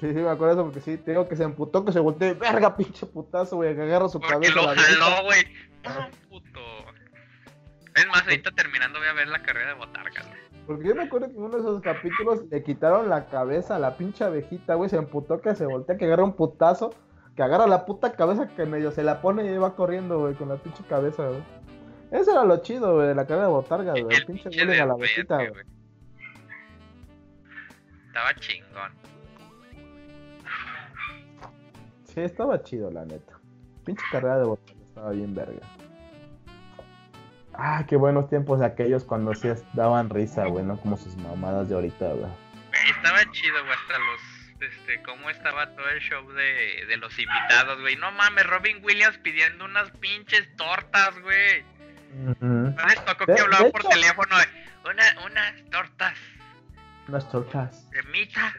Sí, sí, me acuerdo eso porque sí, te digo que se emputó, que se volteó verga, pinche putazo, güey, que agarra su Porque cabeza. lo jaló, güey. No, puto. Es más, ahorita terminando voy a ver la carrera de Botargas, güey. Porque yo me acuerdo que en uno de esos capítulos le quitaron la cabeza a la pinche abejita, güey. Se emputó que se voltea, que agarra un putazo, que agarra la puta cabeza que medio se la pone y va corriendo, güey, con la pinche cabeza, güey. Eso era lo chido, güey, de la carrera de botarga, güey. El pinche bullying a la abejita, güey. Estaba chingón. Sí, estaba chido, la neta. Pinche carrera de botarga estaba bien verga. Ah, qué buenos tiempos aquellos cuando sí daban risa, güey, no como sus mamadas de ahorita. Güey, Estaba chido, güey, hasta los. Este, cómo estaba todo el show de, de los invitados, güey. No mames, Robin Williams pidiendo unas pinches tortas, güey. ¿No les tocó que hablaba de por teléfono? de, Una, unas tortas Unas tortas. de mita.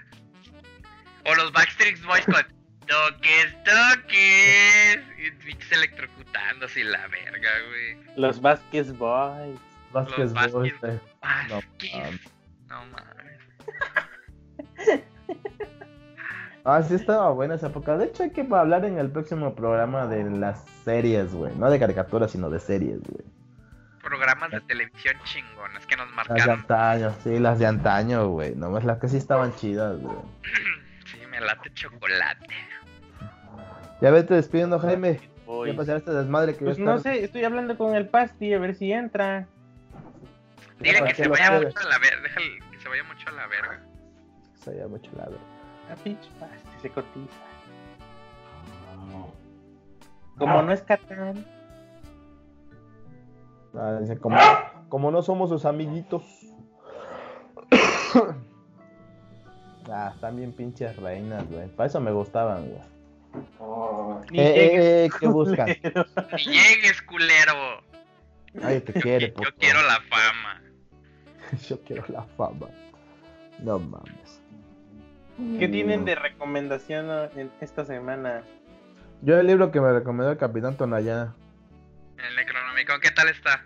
O los Backstreet Boys con toques, toques. Y pinches electrocutándose y la verga, güey. Los Vázquez Boys. Vázquez Vázquez. Boys, eh. Mames. No mames. Ah, sí estaba buena esa época. De hecho, hay que hablar en el próximo programa de las series, güey. No de caricaturas, sino de series, güey. Programas de televisión chingonas que nos Las de marcaron. antaño, sí, las de antaño, güey. Nomás las que sí estaban chidas, güey. Sí, me late chocolate. Ya vete despidiendo, Jaime. Boys. Ya pasar este desmadre que Pues no sé, estoy hablando con el Pasti a ver si entra. Dile ¿para que se vaya mucho a la verga. Déjale que se vaya mucho a la verga. Se mucho la verga. A pinche Pasti se cotiza. Como no es Catán. Ah, dice, como, como no somos sus amiguitos. ah, están bien pinches reinas, güey. Para eso me gustaban, güey. Ni Eh, llegues, eh, eh, ¿qué buscan? Ni llegues, culero. Nadie te quiere, Yo quiero la fama. Yo quiero la fama. No mames. ¿Qué tienen de recomendación eh, en esta semana? Yo el libro que me recomendó el Capitán Tonayana. El Necronomicon, ¿qué tal está?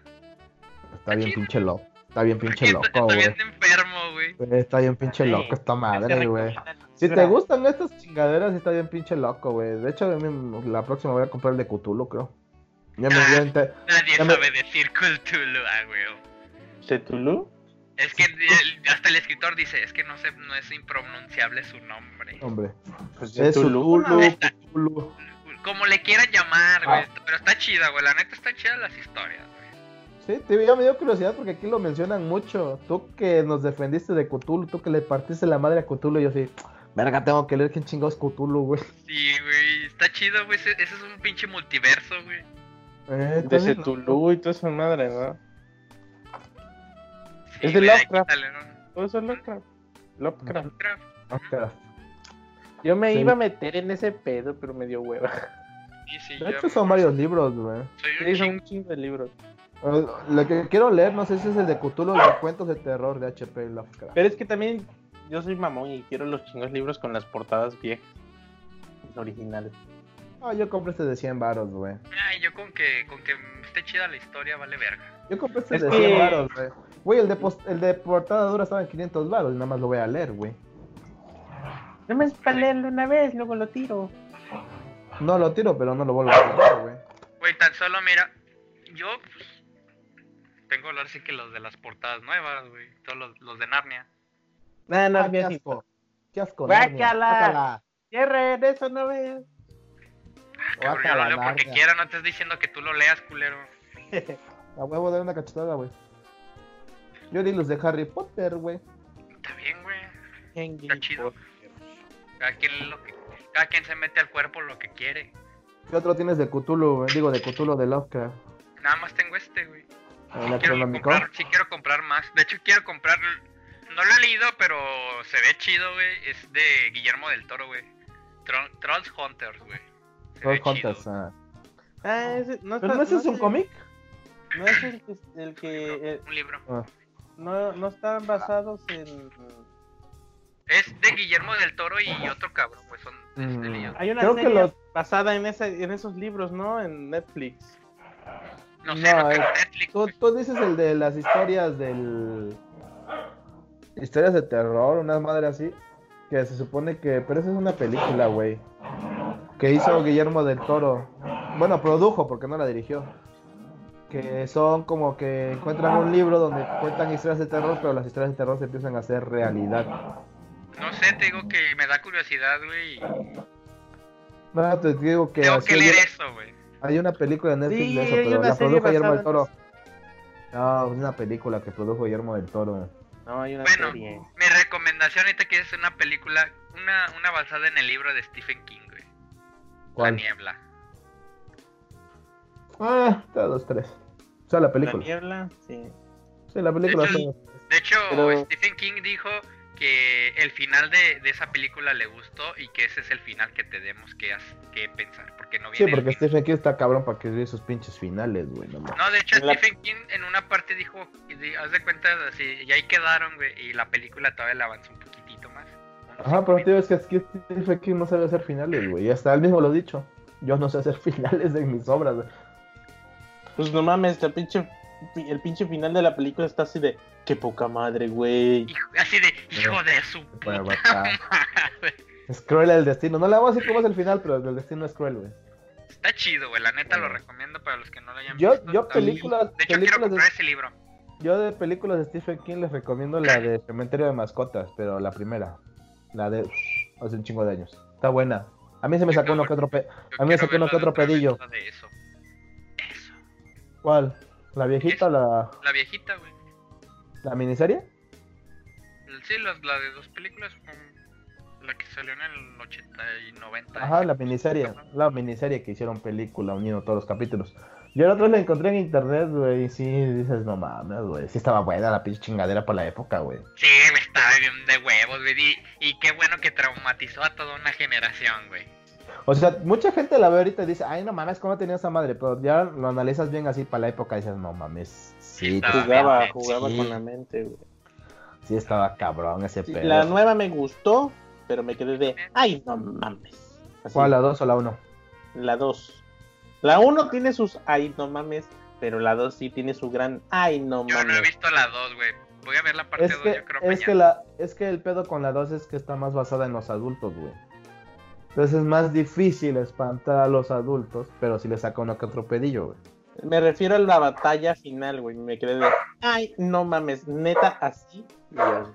Está bien chido. pinche loco. Está bien pinche Está- loco, Está güey. bien enfermo, güey. Está bien pinche Sí. loco esta madre, güey. Si te gustan estas chingaderas, está bien pinche loco, güey. De hecho, la próxima voy a comprar el de Cthulhu, creo. Ya me Ah. Nadie Ya me- sabe decir Cthulhu, ah, güey. ¿Cthulhu? Es que el- hasta el escritor dice, es que no sé, no es impronunciable su nombre. Hombre. Pues Es Cthulhu. Cthulhu, Está- Cthulhu. Como le quieran llamar, güey. Ah. Pero está chida, güey. La neta está chida las historias, güey. Sí, te, ya me dio curiosidad porque aquí lo mencionan mucho. Tú que nos defendiste de Cthulhu, tú que le partiste la madre a Cthulhu, yo sí. Verga, tengo que leer quién chingados es Cthulhu, güey. Sí, güey. Está chido, güey. Ese, ese es un pinche multiverso, güey. Eh, está De bien, Cthulhu y toda esa madre, ¿no? Sí, Es de Lovecraft. ¿no? Todo eso es Lovecraft. Lovecraft. Lovecraft. ¿no? Yo me Sí. iba a meter en ese pedo, pero me dio hueva. Sí, sí, De hecho, son varios libros, güey. Sí, son un chingo de libros. Lo que quiero leer, no sé si es el de Cthulhu o de cuentos de terror de HP Lovecraft. Pero es que también yo soy mamón y quiero los chingos libros con las portadas viejas. Originales. No, yo compré este de 100 varos, güey. Ay, yo con que, con que esté chida la historia vale verga. Yo compré este Es de que- 100 varos, güey. Güey, el de, post- el de portada dura estaba en 500 varos y nada más lo voy a leer, güey. No me es para leerlo una vez, luego lo tiro. No lo tiro, pero no lo vuelvo a leer, güey. Güey, tan solo mira, yo pues, tengo ahora sí que los de las portadas nuevas, güey, todos los, los de Narnia. No, no, Ah, qué bien, asco. Qué asco. Guácala. Narnia. Guácala. Cierren, eso no ves. Ah, cabrón, yo lo leo porque Narnia. quiera, no te estoy diciendo que tú lo leas, culero. A huevo de una cachetada, güey. Yo di los de Harry Potter, güey. Está bien, güey. Está chido. Potter. Cada quien, lo que, cada quien se mete al cuerpo lo que quiere. ¿Qué otro tienes de Cthulhu, güey? Digo, de Cthulhu de Lovecraft. Nada más tengo este, güey. ¿El Quiero comprar, sí quiero comprar más. De hecho, quiero comprar. No lo he leído, pero se ve chido, güey. Es de Guillermo del Toro, güey. Tro- Trolls Hunters, güey. Se Troll ve chido. Hunters, ah. Ah, ese, no ¿Pero está- no ese es un cómic? No es el que, el que eh, Un libro. Ah. no, no están basados en. Es de Guillermo del Toro y otro cabrón, pues son este, Mm. ellos. Hay una Creo que serie lo- basada en, esa, en esos libros, ¿no? En Netflix. No sé, No, no, tengo es- Netflix. Tú, tú dices el de las historias del... Historias de terror, una madre así. Que se supone que... Pero esa es una película, güey. Que hizo Guillermo del Toro. Bueno, produjo porque no la dirigió. Que son como que encuentran un libro donde cuentan historias de terror, pero las historias de terror se empiezan a hacer realidad. Sé, te digo que me da curiosidad, güey. No, te digo que... Tengo que hay leer una- eso, güey. Hay una película de Netflix Sí, de eso, hay pero la produjo Guillermo del Toro. No, es una película que produjo Guillermo del Toro. No, hay una Bueno. serie. Mi recomendación ahorita que es una película, una, una basada en el libro de Stephen King, güey. La ¿Cuál? niebla. Ah, está dos, tres. O sea, la La película. niebla, sí. Sí, la película. De hecho, sí. De hecho, Pero- Stephen King dijo que el final de, de esa película le gustó y que ese es el final que tenemos que, que pensar, porque no Sí, viene el porque Stephen King está cabrón para que sus pinches finales, güey. No, mames. No, de hecho, En la- Stephen King en una parte dijo, haz de cuenta, así, y ahí quedaron, güey, y la película todavía le avanzó un poquitito más. Ajá, pero tío, minutos. es que aquí Stephen King no sabe hacer finales, güey. Y hasta él mismo lo ha dicho. Yo no sé hacer finales en mis obras, güey. Pues no mames, el pinche, el pinche final de la película está así de. Qué poca madre, güey. Hijo- así de, hijo de su puta madre. Es cruel el destino. No le vamos a decir cómo es el final, pero el destino es cruel, güey. Está chido, güey, la neta lo Bueno. recomiendo para los que no lo hayan Yo, visto. yo películas, De hecho, quiero películas de, comprar ese libro. yo de películas de Stephen King les recomiendo la de Cementerio de Mascotas, pero la primera. La de hace un chingo de años. Está buena. A mí se me sacó uno que otro pe... A mí me quiero sacó uno que otro pedillo. de eso. Eso. ¿Cuál? ¿La viejita o la, La viejita, güey. La miniserie? Sí, la, la de dos películas, la que salió en el 80 y 90. Ajá, la miniserie. La miniserie que hicieron película uniendo todos los capítulos. Yo la otra la encontré en internet, güey, y sí dices, no mames, güey. Sí estaba buena la pinche chingadera por la época, güey. Sí, güey, estaba bien de huevos, güey. Y, y qué bueno que traumatizó a toda una generación, güey. O sea, mucha gente la ve ahorita y dice, ay, no mames, ¿cómo tenía esa madre? Pero ya lo analizas bien así para la época y dices, no mames, sí, sí, Jugaba, bien, jugaba sí. con la mente, güey. sí estaba cabrón ese Sí, pedo. La nueva me gustó, pero me quedé de. Ay, no mames. Así, ¿Cuál, la 2 o la 1? La 2. La 1 tiene sus. Ay, no mames. Pero la 2 sí tiene su gran. Ay, no Yo no he mames. visto la 2, güey. Voy a ver la parte Es 2, que, yo creo es, que la, es que el pedo con la 2 es que está más basada en los adultos, güey. Entonces es más difícil espantar a los adultos, pero si le saca uno que otro pedillo, güey. Me refiero a la batalla final, güey. Me quedé de. Ay, no mames. Neta, así. Dios.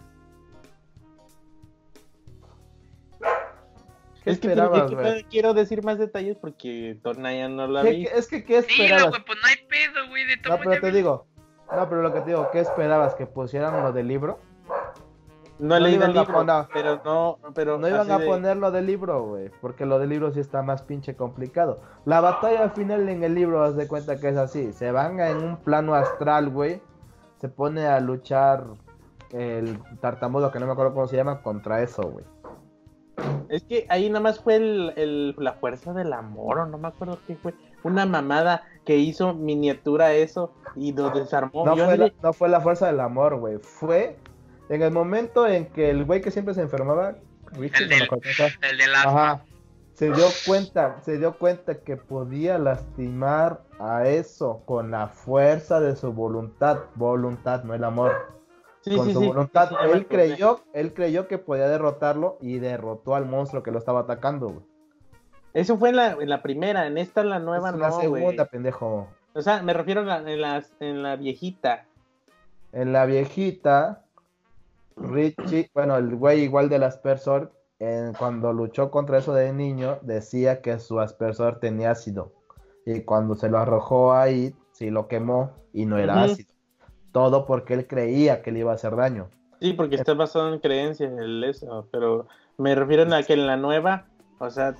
¿Qué Es que, que quiero decir más detalles porque Tornaya no la ¿Qué- vi. es que, ¿qué Sí, esperabas? güey, pues no hay pedo, güey. De todo No, pero te digo, no, pero lo que te digo, ¿qué esperabas? ¿Que pusieran lo del libro? No he no leído el iban a libro, poner- pero no, pero No iban a de- poner lo del libro, güey, porque lo del libro sí está más pinche complicado. La batalla al final en el libro, haz de cuenta que es así, se van en un plano astral, güey, se pone a luchar el tartamudo, que no me acuerdo cómo se llama, contra eso, güey. Es que ahí nada más fue el, el- la fuerza del amor, o no me acuerdo qué fue. Una mamada que hizo miniatura eso y lo desarmó. No fue, la, no fue la fuerza del amor, güey, fue en el momento en que el güey que siempre se enfermaba, Richie, El no me el del asma. Ajá. se dio cuenta, se dio cuenta que podía lastimar a eso con la fuerza de su voluntad, voluntad, no el amor. Sí, con sí, su sí. voluntad, él creyó, él creyó que podía derrotarlo y derrotó al monstruo que lo estaba atacando, güey. Eso fue en la, en la primera, en esta, en la nueva, Es la no, segunda, pendejo. O sea, me refiero a la- en, las, en la viejita. En la viejita, Richie, bueno, el güey igual del aspersor, en- cuando luchó contra eso de niño, decía que su aspersor tenía ácido. Y cuando se lo arrojó ahí, sí lo quemó y no era ácido. Todo porque él creía que le iba a hacer daño. Sí, porque está basado en creencias el eso, pero me refiero a que en la nueva, o sea,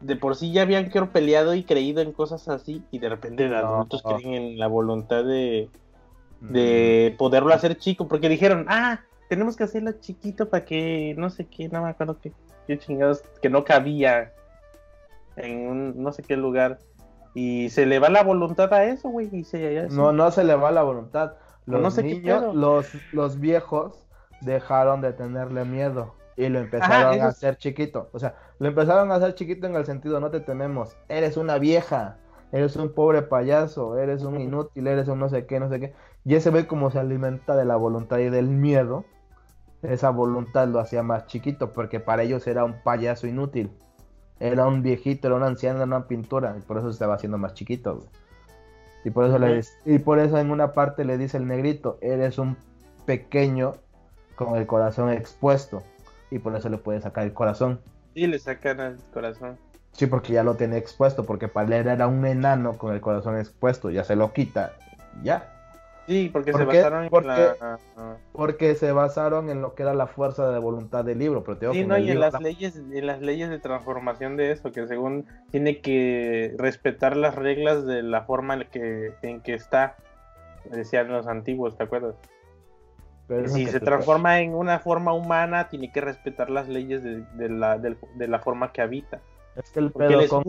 de por sí ya habían que peleado y creído en cosas así y de repente los No. adultos creen en la voluntad de, de poderlo hacer chico, porque dijeron, ah, tenemos que hacerlo chiquito para que no sé qué, no me acuerdo qué, qué chingados, que no cabía en un no sé qué lugar. Y se le va la voluntad a eso, güey, y se No, no se le va la voluntad. Los No sé qué niños, los, los viejos dejaron de tenerle miedo y lo empezaron eso a hacer chiquito. O sea, lo empezaron a hacer chiquito en el sentido, no te tememos, eres una vieja, eres un pobre payaso, eres un inútil, eres un no sé qué, no sé qué. Y ese ve cómo se alimenta de la voluntad y del miedo. Esa voluntad lo hacía más chiquito porque para ellos era un payaso inútil. Era un viejito, era un anciano, era una pintura y por eso se estaba haciendo más chiquito. güey. Y por eso le y por eso en una parte le dice el negrito, eres un pequeño con el corazón expuesto y por eso le puede sacar el corazón. Sí, le sacan al corazón. Sí, porque ya lo tenía expuesto, porque para él era un enano con el corazón expuesto, ya se lo quita, ya. Sí, porque ¿Por se qué? basaron en Porque- la... Porque se basaron en lo que era la fuerza de voluntad del libro, pero te digo Sí, que no, y en las la- leyes, en las leyes de transformación de eso, que según tiene que respetar las reglas de la forma en que, en que está, decían los antiguos, ¿te acuerdas? pero si se transforma en una forma humana, tiene que respetar las leyes de, de la, del- de la forma que habita. Es que el pedo, con,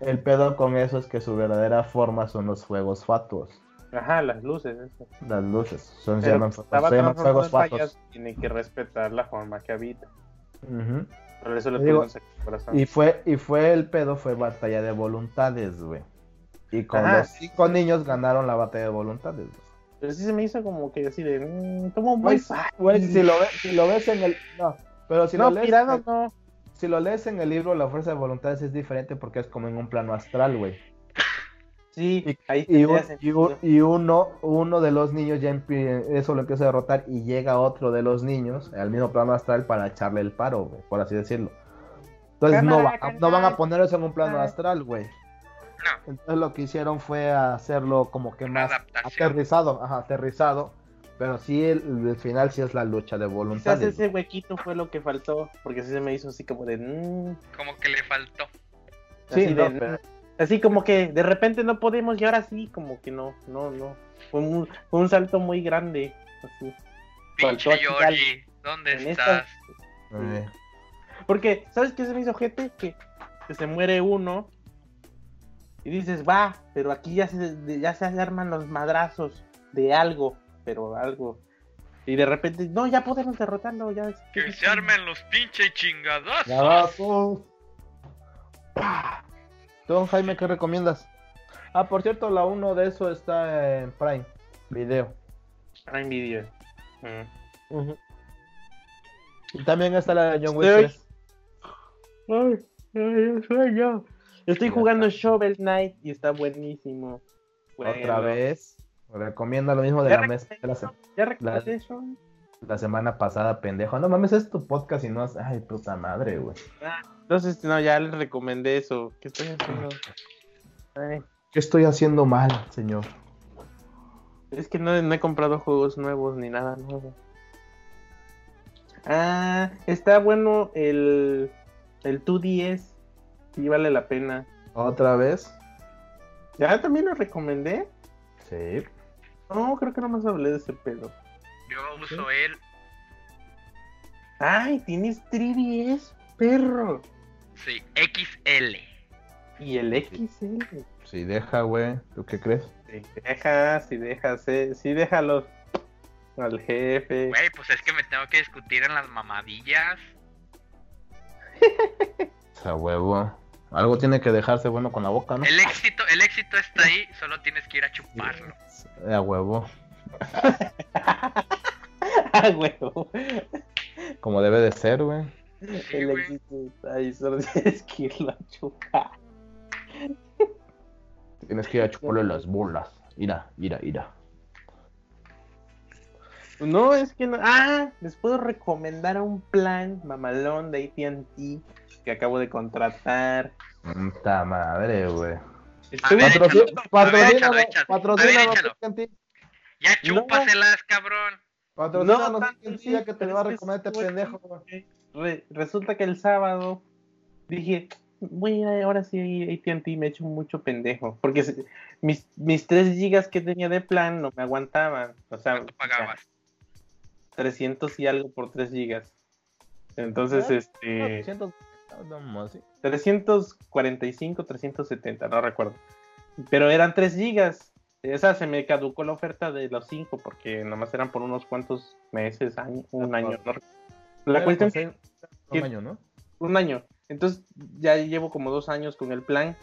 el pedo con eso es que su verdadera forma son los fuegos fatuos, Ajá, las luces, eso. las luces, son, se llaman, se llaman fuegos tiene que respetar la forma que habita. Ujú. Por eso le digo. Y fue, y fue el pedo, fue batalla de voluntades, güey. Y con Ajá. los cinco niños ganaron la batalla de voluntades. güey. Pero sí se me hizo como que así de... Mmm, muy Güey, si lo, ves, si lo ves en el. No, pero si no, lo lees. pirado en- no. Si lo lees en el libro, la fuerza de voluntades es diferente porque es como en un plano astral, güey. Sí, Y, ahí y, tendría un- y, sentido. un- y uno, uno de los niños ya eso lo empieza a derrotar y llega otro de los niños al mismo plano astral para echarle el paro, güey, por así decirlo. Entonces no, va- no van a poner eso en un plano Ah. astral, güey. No, Entonces lo que hicieron fue hacerlo como que más aterrizado, ajá, aterrizado. Pero sí, el, el final sí es la lucha de Quizás voluntades. ese huequito fue lo que faltó, porque sí se me hizo así como de... mm, como que le faltó. Sí, así, no, de, pero- mm, así como que de repente no podemos y ahora sí, como que no, no, no. Fue un, fue un salto muy grande. Así. Pinche Georgie, ¿dónde En estás? esta- Porque, ¿sabes qué se me hizo gente? Que, que se muere uno y dices, va, pero aquí ya se, ya se arman los madrazos de algo, pero algo. Y de repente, no, ya podemos derrotarlo, ya. Que se armen los pinches chingados. Tú, Jaime, ¿qué recomiendas? Ah, por cierto, la 1 de eso está en Prime Video. Prime Video. Mm. Y también está la de John Wick Estoy- 3. Ay, ay. Estoy jugando. Shovel Knight y está buenísimo. Otra vez. Recomienda lo mismo de la mesa de la, se- ¿Ya recordé eso? La semana pasada, pendejo. No mames, es tu podcast y no has... Ay, puta madre, güey. Entonces, no, ya les recomendé eso. ¿Qué estoy haciendo? Ay, ¿Qué estoy haciendo mal, señor? es que no, no he comprado juegos nuevos ni nada nuevo. Ah, está bueno el, el 2DS. Sí, vale la pena. ¿Otra vez? ¿Ya también lo recomendé? Sí. No, creo que no más hablé de ese pedo. Yo uso él. Ay, tienes 3DS, perro. Sí, XL. Y el XL. Sí, deja, güey. ¿Tú qué crees? Si dejas, si dejas, eh, sí déjalos al jefe. Güey, pues es que me tengo que discutir en las mamadillas. Esa huevo. Algo tiene que dejarse bueno con la boca, ¿no? El éxito, el éxito está ahí, solo tienes que ir a chuparlo. A huevo. Ah, huevo. Como debe de ser, güey. Sí, El güey. éxito está ahí, solo tienes que irlo a chupar. Tienes que ir a chuparle las bolas. Ira, ira, ira. No, es que no. Ah, les puedo recomendar un plan mamalón de ATT que acabo de contratar. Puta madre, güey. Patrocina, patrocina, patrocina, Ya No. chúpaselas, cabrón. Patrocina, No, sí, ya que te pero va a recomendar este pendejo. Re- resulta que el sábado dije, voy a ahora sí AT&T me he hecho mucho pendejo, porque se- mis, mis 3 gigas que tenía de plan no me aguantaban, o sea, ¿Cuánto pagabas? 300 y algo por 3 gigas. Entonces, Ah, este, 300, no, sí. 345, 370, no recuerdo. Pero eran 3 gigas. Esa se me caducó la oferta de los 5 porque nomás eran por unos cuantos meses, año, un año. no. La cuestión seis- que- un año, ¿no? un año. Entonces ya llevo como dos años con el plan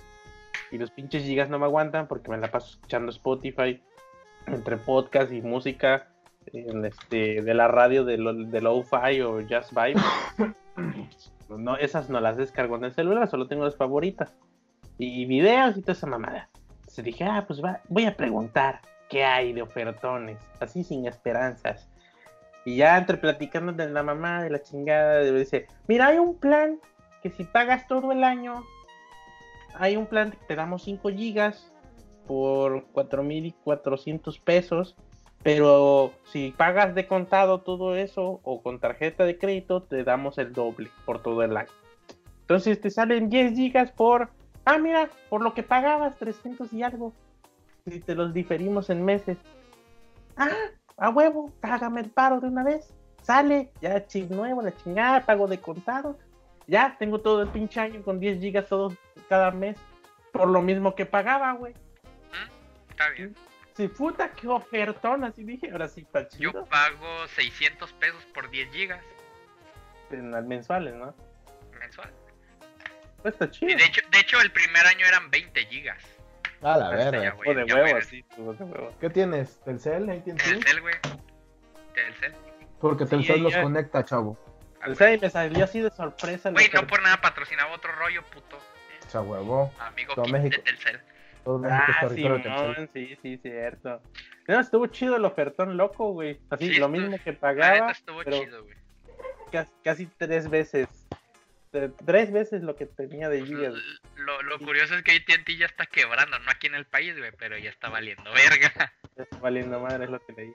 y los pinches gigas no me aguantan porque me la paso escuchando Spotify entre podcast y música este, de la radio de, lo, de Lo-Fi o Jazz Vibe. No, esas no las descargo en el celular, solo tengo las favoritas. Y videos y toda esa mamada. Entonces dije, ah, pues va, voy a preguntar qué hay de ofertones, así sin esperanzas. Y ya entre platicando de la mamá, de la chingada, dice, mira, hay un plan que si pagas todo el año, hay un plan que te damos 5 gigas por 4.400 pesos, pero si pagas de contado todo eso o con tarjeta de crédito, te damos el doble por todo el año. Entonces te salen 10 gigas por, ah, mira, por lo que pagabas, 300 y algo. Si te los diferimos en meses. Ah, a huevo, hágame el paro de una vez. Sale, ya chip nuevo, la chingada, pago de contado. Ya tengo todo el pinche año con 10 gigas todos cada mes. Por lo mismo que pagaba, güey. ¿Mm? Está bien. Sí, puta, qué ofertón. Así dije, ahora sí está Yo chido. pago 600 pesos por 10 gigas En mensuales, ¿no? mensual. Pues está chido. Y de hecho, de hecho, el primer año eran 20 gigas. A la verga. güey, O de ya, huevo, güey, así, tuvo de huevo. ¿Qué tienes? ¿Telcel? AT&T? Telcel, güey. Telcel. Porque Telcel Sí, los ya. conecta, chavo. Ah, O sea, y me salió así de sorpresa. Güey, no por nada patrocinaba otro rollo, puto. Esa huevo. Amigo Todo Kit México. de Telcel. Todo México es Ah, territorio de Telcel. Sí, sí, cierto. No, estuvo chido el ofertón loco, güey. Así, Sí, lo estuvo- mismo que La neta pagaba, estuvo pero chido, güey. casi, casi tres veces. Tre- Tres veces lo que tenía de gigas. Lo, lo curioso es que AT&T ya está quebrando, no aquí en el país, güey, pero ya está valiendo verga. Ya está valiendo madre, es lo que leí.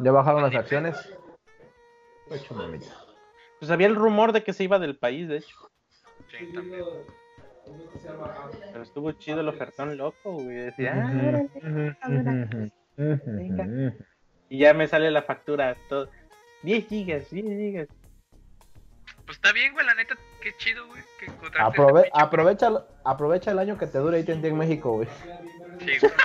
¿Ya bajaron las acciones? Ocho. Pues había el rumor de que se iba del país, de hecho. Sí, también. Pero estuvo chido el ofertón loco, güey. Decía, ah. Y ya me sale la factura. Todo. 10 gigas, 10 gigas. Pues está bien, güey, la neta, qué chido, güey, que Aprove aprovecha, aprovecha el año que te dure AT&T en México, güey. Sí, güey.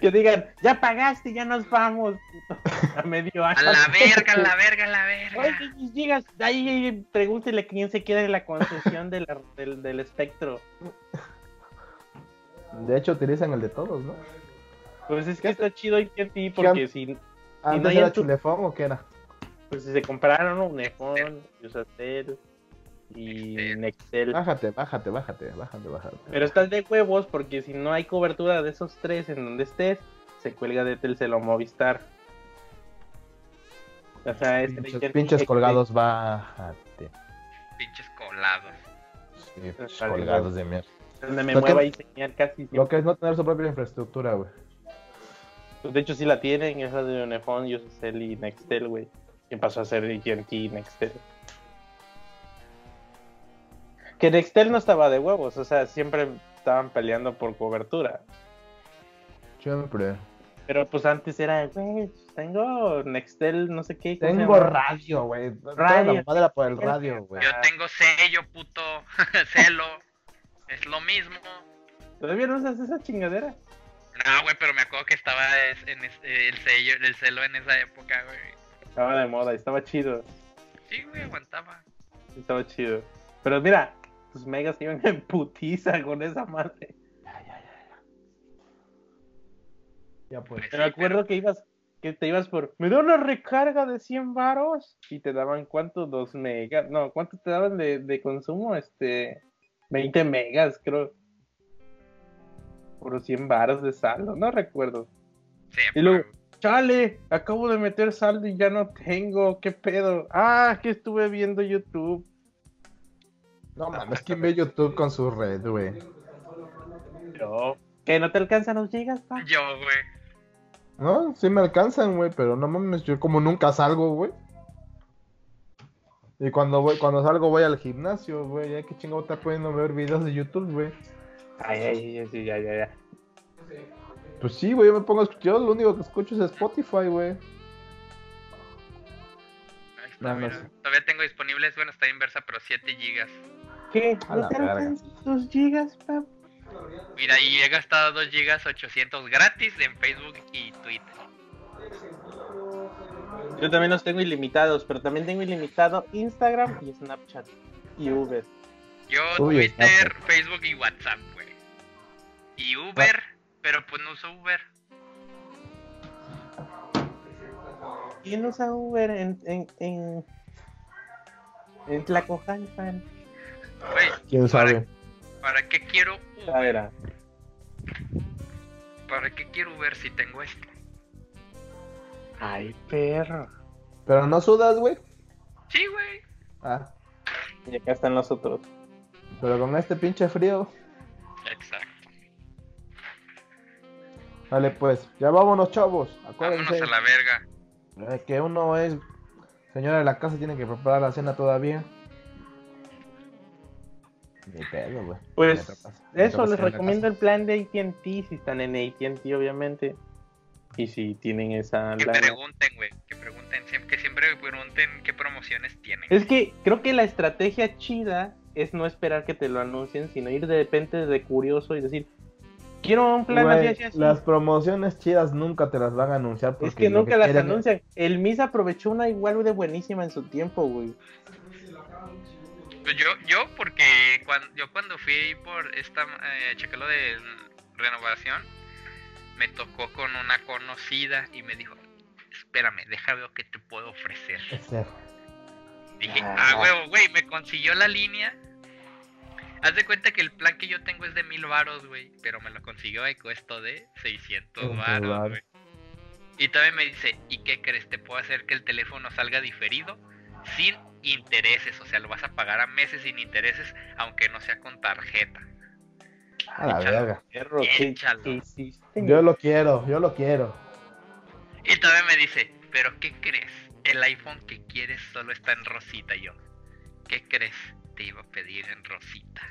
Que digan, ya pagaste, ya nos vamos. puto". A medio año. A la verga, a la verga, a la Oye, verga. 10 gigas. Ahí pregúntele quién se queda en la concesión de la- del, del espectro. De hecho, utilizan el de todos, ¿no? Pues es que está chido AT&T porque si, ¿Antes no era tu- chulefón o qué era? Pues, si se compraron un iPhone, Usatel y Nextel. Bájate, bájate, bájate, bájate, bájate. Pero estás de huevos porque si no hay cobertura de esos tres en donde estés, se cuelga de Telcel o Movistar. O sea, este Pinches, pinches colgados, bájate. Pinches colados. Sí, pinches colgados de mierda. Donde me Lo que- mueva y señal casi Lo siempre. que es no tener su propia infraestructura, güey. De hecho, sí la tienen, esa de Unifone, Usacell y Nextel, güey. Que pasó a ser AT&T y Nextel. Que Nextel no estaba de huevos, o sea, siempre estaban peleando por cobertura. Siempre. Pero pues antes era, güey, tengo Nextel, no sé qué. ¿cómo se Tengo radio, güey. Toda Radio. La madre por el radio, güey. Yo tengo sello, puto. Celo. Es lo mismo. ¿Todavía no usas esa chingadera? No, güey, pero me acuerdo que estaba es- en es- el sello, el celo en esa época, güey. Estaba de moda, estaba chido. Sí, güey, aguantaba. Estaba chido. Pero mira, tus megas iban en putiza con esa madre. Ya pues. Pues Me acuerdo que ibas, que te ibas por, me da una recarga de 100 varos y te daban cuánto, 2 megas, no, ¿cuánto te daban de, de consumo? Este, 20 megas, creo. Por 100 varos de saldo, no recuerdo. Sí, Y luego, chale, acabo de meter saldo y ya no tengo, ¿qué pedo? Ah, que estuve viendo YouTube. No mames, ¿quién ve YouTube con su red, güey? Yo, que no te alcanzan los gigas, pa. yo, güey. No, sí me alcanzan, güey, pero no mames, yo como nunca salgo, güey. Y cuando voy, cuando salgo voy al gimnasio, güey, ya que chingo está pudiendo ver videos de YouTube, güey. Ay, ay, ay, sí, ya, ya, ya. Pues sí, güey, yo me pongo a escuchar, yo lo único que escucho es Spotify, güey. Mira. Todavía tengo disponibles, bueno, está inversa, pero 7 gigas. ¿Qué? A ¿No la te verga. alcanzan tus gigas, pa? Mira, y he gastado 2 gigas 800 gratis en Facebook y Twitter. Yo también los tengo ilimitados, pero también tengo ilimitado Instagram y Snapchat y Uber. Yo, Uy, Twitter, Snapchat. Facebook y WhatsApp, güey. Y Uber, pero pues no uso Uber. ¿Quién usa Uber en, en, en, en Tlacojalpan? Güey, ¿Quién ¿para, sabe? ¿para qué quiero Uber? ¿Para qué quiero Uber si tengo esto? Ay, perro. Pero no sudas, güey. Sí, güey. Ah, Y acá están los otros. pero con este pinche frío. Exacto. Vale, pues, ya vámonos, chavos. Vámonos Acuérdense a la verga. eh, que uno es señora de la casa, tiene que preparar la cena todavía. Ni pedo, güey. Pues eso, les recomiendo el plan de ATT si están en ATT, obviamente. Y si tienen esa Que lana. pregunten, güey. Que pregunten. siempre- Que siempre pregunten qué promociones tienen. Es que creo que la estrategia chida es no esperar que te lo anuncien, sino ir de repente de curioso y decir, quiero un plan Güey, así, así, así. Las promociones chidas nunca te las van a anunciar porque Es que nunca las quieren- anuncian. El Miss aprovechó una igual de buenísima en su tiempo, güey. Pues yo, yo porque cuando, yo cuando fui por esta, eh, chequé lo de renovación, me tocó con una conocida y me dijo, espérame, deja ver qué te puedo ofrecer. Dije, Ah. ah, huevo, güey, me consiguió la línea. Haz de cuenta que el plan que yo tengo es de mil varos, güey, pero me lo consiguió y cuesta de 600 600 varos, güey. Y también me dice, ¿y qué crees? Te puedo hacer que el teléfono salga diferido sin intereses, o sea, lo vas a pagar a meses sin intereses, aunque no sea con tarjeta. A la Échalo. verga. Perro, ¿qué, Échalo. qué hiciste? Yo lo quiero, yo lo quiero. Y todavía me dice, ¿pero qué crees? El iPhone que quieres solo está en rosita. Yo, ¿qué crees? Te iba a pedir en rosita.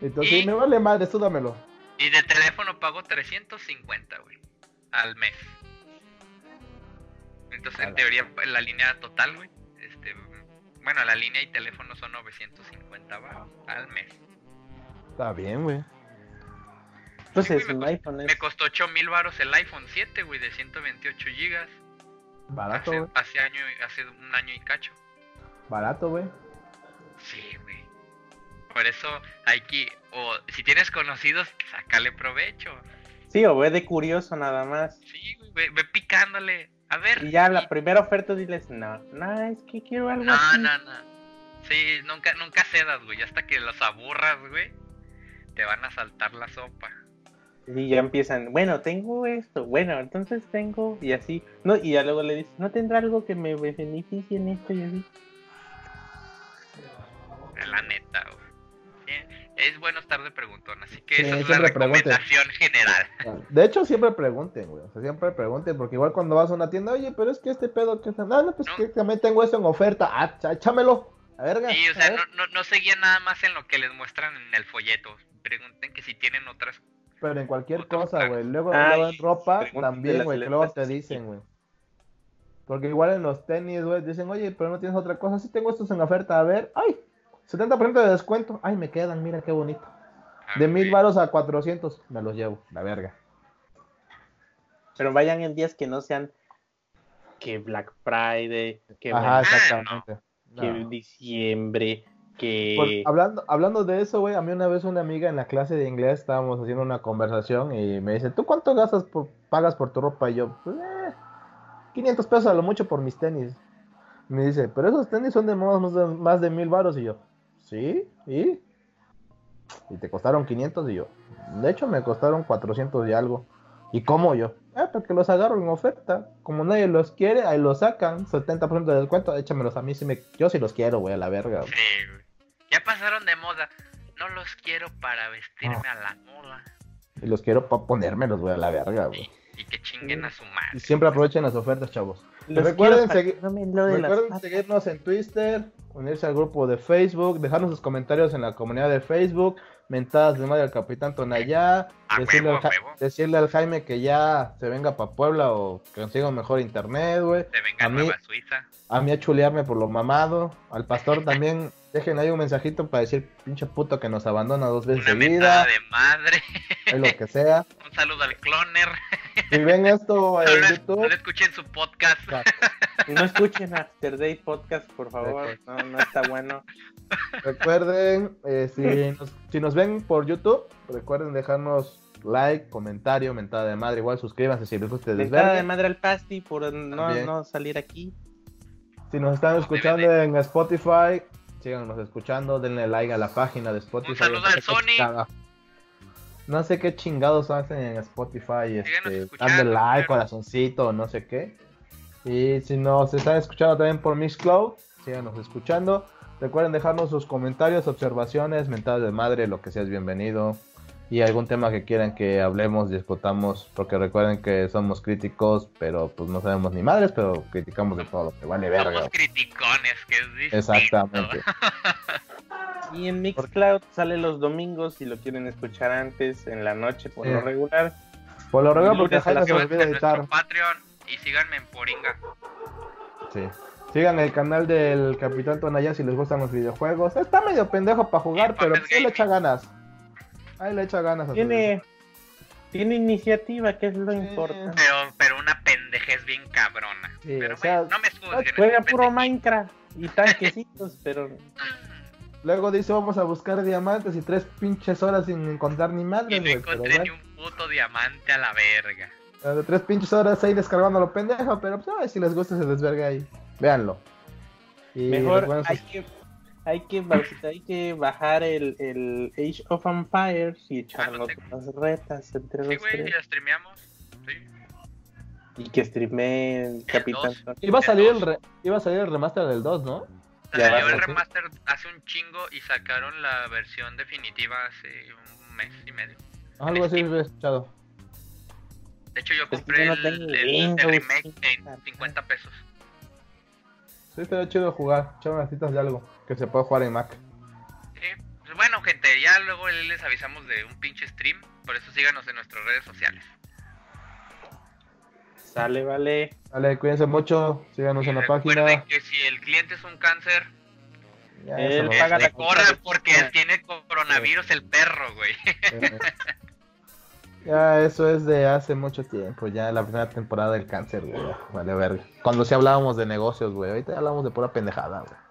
Entonces, Y- me vale madre, súdamelo. Y de teléfono pago 350, güey, al mes. Entonces, en teoría, la línea total, güey, este, bueno, la línea y teléfono son 950 baros al mes. Está bien, güey. Pues Sí, güey, iPhone. Me costó 8000 baros el iPhone 7, güey, de 128 gigas. Barato, Hace, hace, año, hace un año y cacho. Barato, güey. Sí, güey. Por eso hay que, o si tienes conocidos, sácale provecho. Sí, o ve de curioso nada más. Sí, güey, ve, ve picándole. A ver. Y ya la primera oferta diles, no, no, es que quiero algo No, así. no, no. Sí, nunca, nunca cedas, güey. Hasta que los aburras, güey, te van a saltar la sopa. Y ya empiezan, bueno, tengo esto, bueno, entonces tengo, y así, no, y ya luego le dices, no tendrá algo que me beneficie en esto y así. La neta, güey. Sí, Es bueno estar de preguntón, así que Sí, esa es la pregunten. recomendación general. De hecho, siempre pregunten, güey. O sea, siempre pregunten, porque igual cuando vas a una tienda, oye, pero es que este pedo que está. No, no, pues No. que también tengo esto en oferta. Ah, cha- échamelo. A verga. Sí, o sea, ver. no, no, no se guían nada más en lo que les muestran en el folleto. Pregunten que si tienen otras. Pero en cualquier cosa, güey. Luego, Ay, luego en ropa también, güey. Luego te dicen, güey. Porque igual en los tenis, güey, dicen, oye, pero no tienes otra cosa. Sí tengo estos en oferta. A ver, ay, 70% de descuento. Ay, me quedan, mira qué bonito. ah, De mil varos a 400, me los llevo. La verga. Pero vayan en días que no sean que Black Friday, que Ajá, exactamente. que diciembre, que... Pues, hablando, hablando de eso, güey, a mí una vez una amiga en la clase de inglés estábamos haciendo una conversación y me dice, ¿tú cuánto gastas por, pagas por tu ropa? Y yo, pues, eh, 500 pesos a lo mucho por mis tenis. Me dice, pero esos tenis son de más, más de, más de mil varos. Y yo, ¿sí? ¿Y? Y te costaron 500 y yo, de hecho me costaron 400 y algo. ¿Y cómo yo? Ah, porque los agarro en oferta. Como nadie los quiere, ahí los sacan. 70% de descuento, échamelos a mí. Si me... Yo sí los quiero, güey, a la verga. güey. Sí, güey. Ya pasaron de moda. No los quiero para vestirme a la moda. Y los quiero para ponérmelos, güey, a la verga, güey. Y, y que chinguen a su madre. Y siempre aprovechen las ofertas, chavos. los recuerden segui- no Recuerden seguirnos en Twitter, unirse al grupo de Facebook, dejarnos sus comentarios en la comunidad de Facebook, mentadas de madre al Capitán Tonayá, decirle, huevo, al huevo. decirle al Jaime que ya se venga para Puebla o que consiga un mejor internet, güey. Se venga A mí- Nueva Suiza. A mí a chulearme por lo mamado. Al pastor también, dejen ahí un mensajito para decir pinche puto que nos abandona dos veces Una mentada seguida, de madre. o lo que sea. Un saludo al cloner. Si ven esto en No no YouTube, lo escuchen su podcast. No escuchen After Day Podcast, por favor. No, no está bueno. Recuerden, eh, si, nos, si nos ven por YouTube, recuerden dejarnos like, comentario, mentada de madre, igual suscríbanse si les gusta Mentada de madre al pasti por no, También. no salir aquí. Si nos están escuchando en Spotify, síganos escuchando, denle like a la página de Spotify. Un saludo No al Sony. No sé qué chingados hacen en Spotify, este, darle like, corazoncito, no sé qué. Y si nos están escuchando también por Mixcloud, síganos escuchando. Recuerden dejarnos sus comentarios, observaciones, mentadas de madre, lo que sea es bienvenido. Y algún tema que quieran que hablemos, discutamos, porque recuerden que somos críticos, pero pues no sabemos ni madres, pero criticamos de todo lo que vale verga. Somos criticones, que es distinto. Exactamente. Y en Mixcloud sale los domingos si lo quieren escuchar antes, en la noche por lo regular. Por lo regular, porque las se Síganme olvida en editar. Patreon y síganme en Poringa. Sí. Sigan el canal del Capitán Tonaya si les gustan los videojuegos. Está medio pendejo para jugar, pero sí le Gaming. echa ganas. Ahí le echa ganas a Tiene, tiene iniciativa, que es lo Sí. importante. Pero, pero una pendejez bien cabrona. Sí, pero o sea, bueno, no me juzguen. Juega puro. Minecraft y tanquecitos, pero Luego dice vamos a buscar diamantes y tres pinches horas sin encontrar ni Y madres, no encontré ni un puto diamante a la verga. eh, tres pinches horas ahí descargando lo pendejo, pero pues ay, si les gusta se desverga ahí. Véanlo. Y mejor hay que, hay que, hay que bajar el, el Age of Empires y echarnos Ah, no las retas entre Sí, los güey, tres. ya streameamos. Sí. Y que streamee el Capitán. Iba a salir el re- iba a salir el remaster del 2, ¿no? Ya Salió va, el ¿sí? remaster hace un chingo y sacaron la versión definitiva hace un mes y medio. Algo así he escuchado. De hecho, yo compré yo no el, el- el remake sí. en 50 pesos. Sí, estaría chido jugar, echar unas citas de algo que se puede jugar en Mac. Sí. Pues bueno, gente, ya luego les avisamos de un pinche stream. Por eso síganos en nuestras redes sociales. Sale, vale. Vale, cuídense mucho, síganos Y en la recuerden página. que si el cliente es un cáncer, Ya, Él paga la corra porque tiene coronavirus el perro, güey. Eh, Ya, eso es de hace mucho tiempo, ya la primera temporada del cáncer, güey. Vale, ver. Cuando sí hablábamos de negocios, güey. Ahorita hablamos de pura pendejada, güey.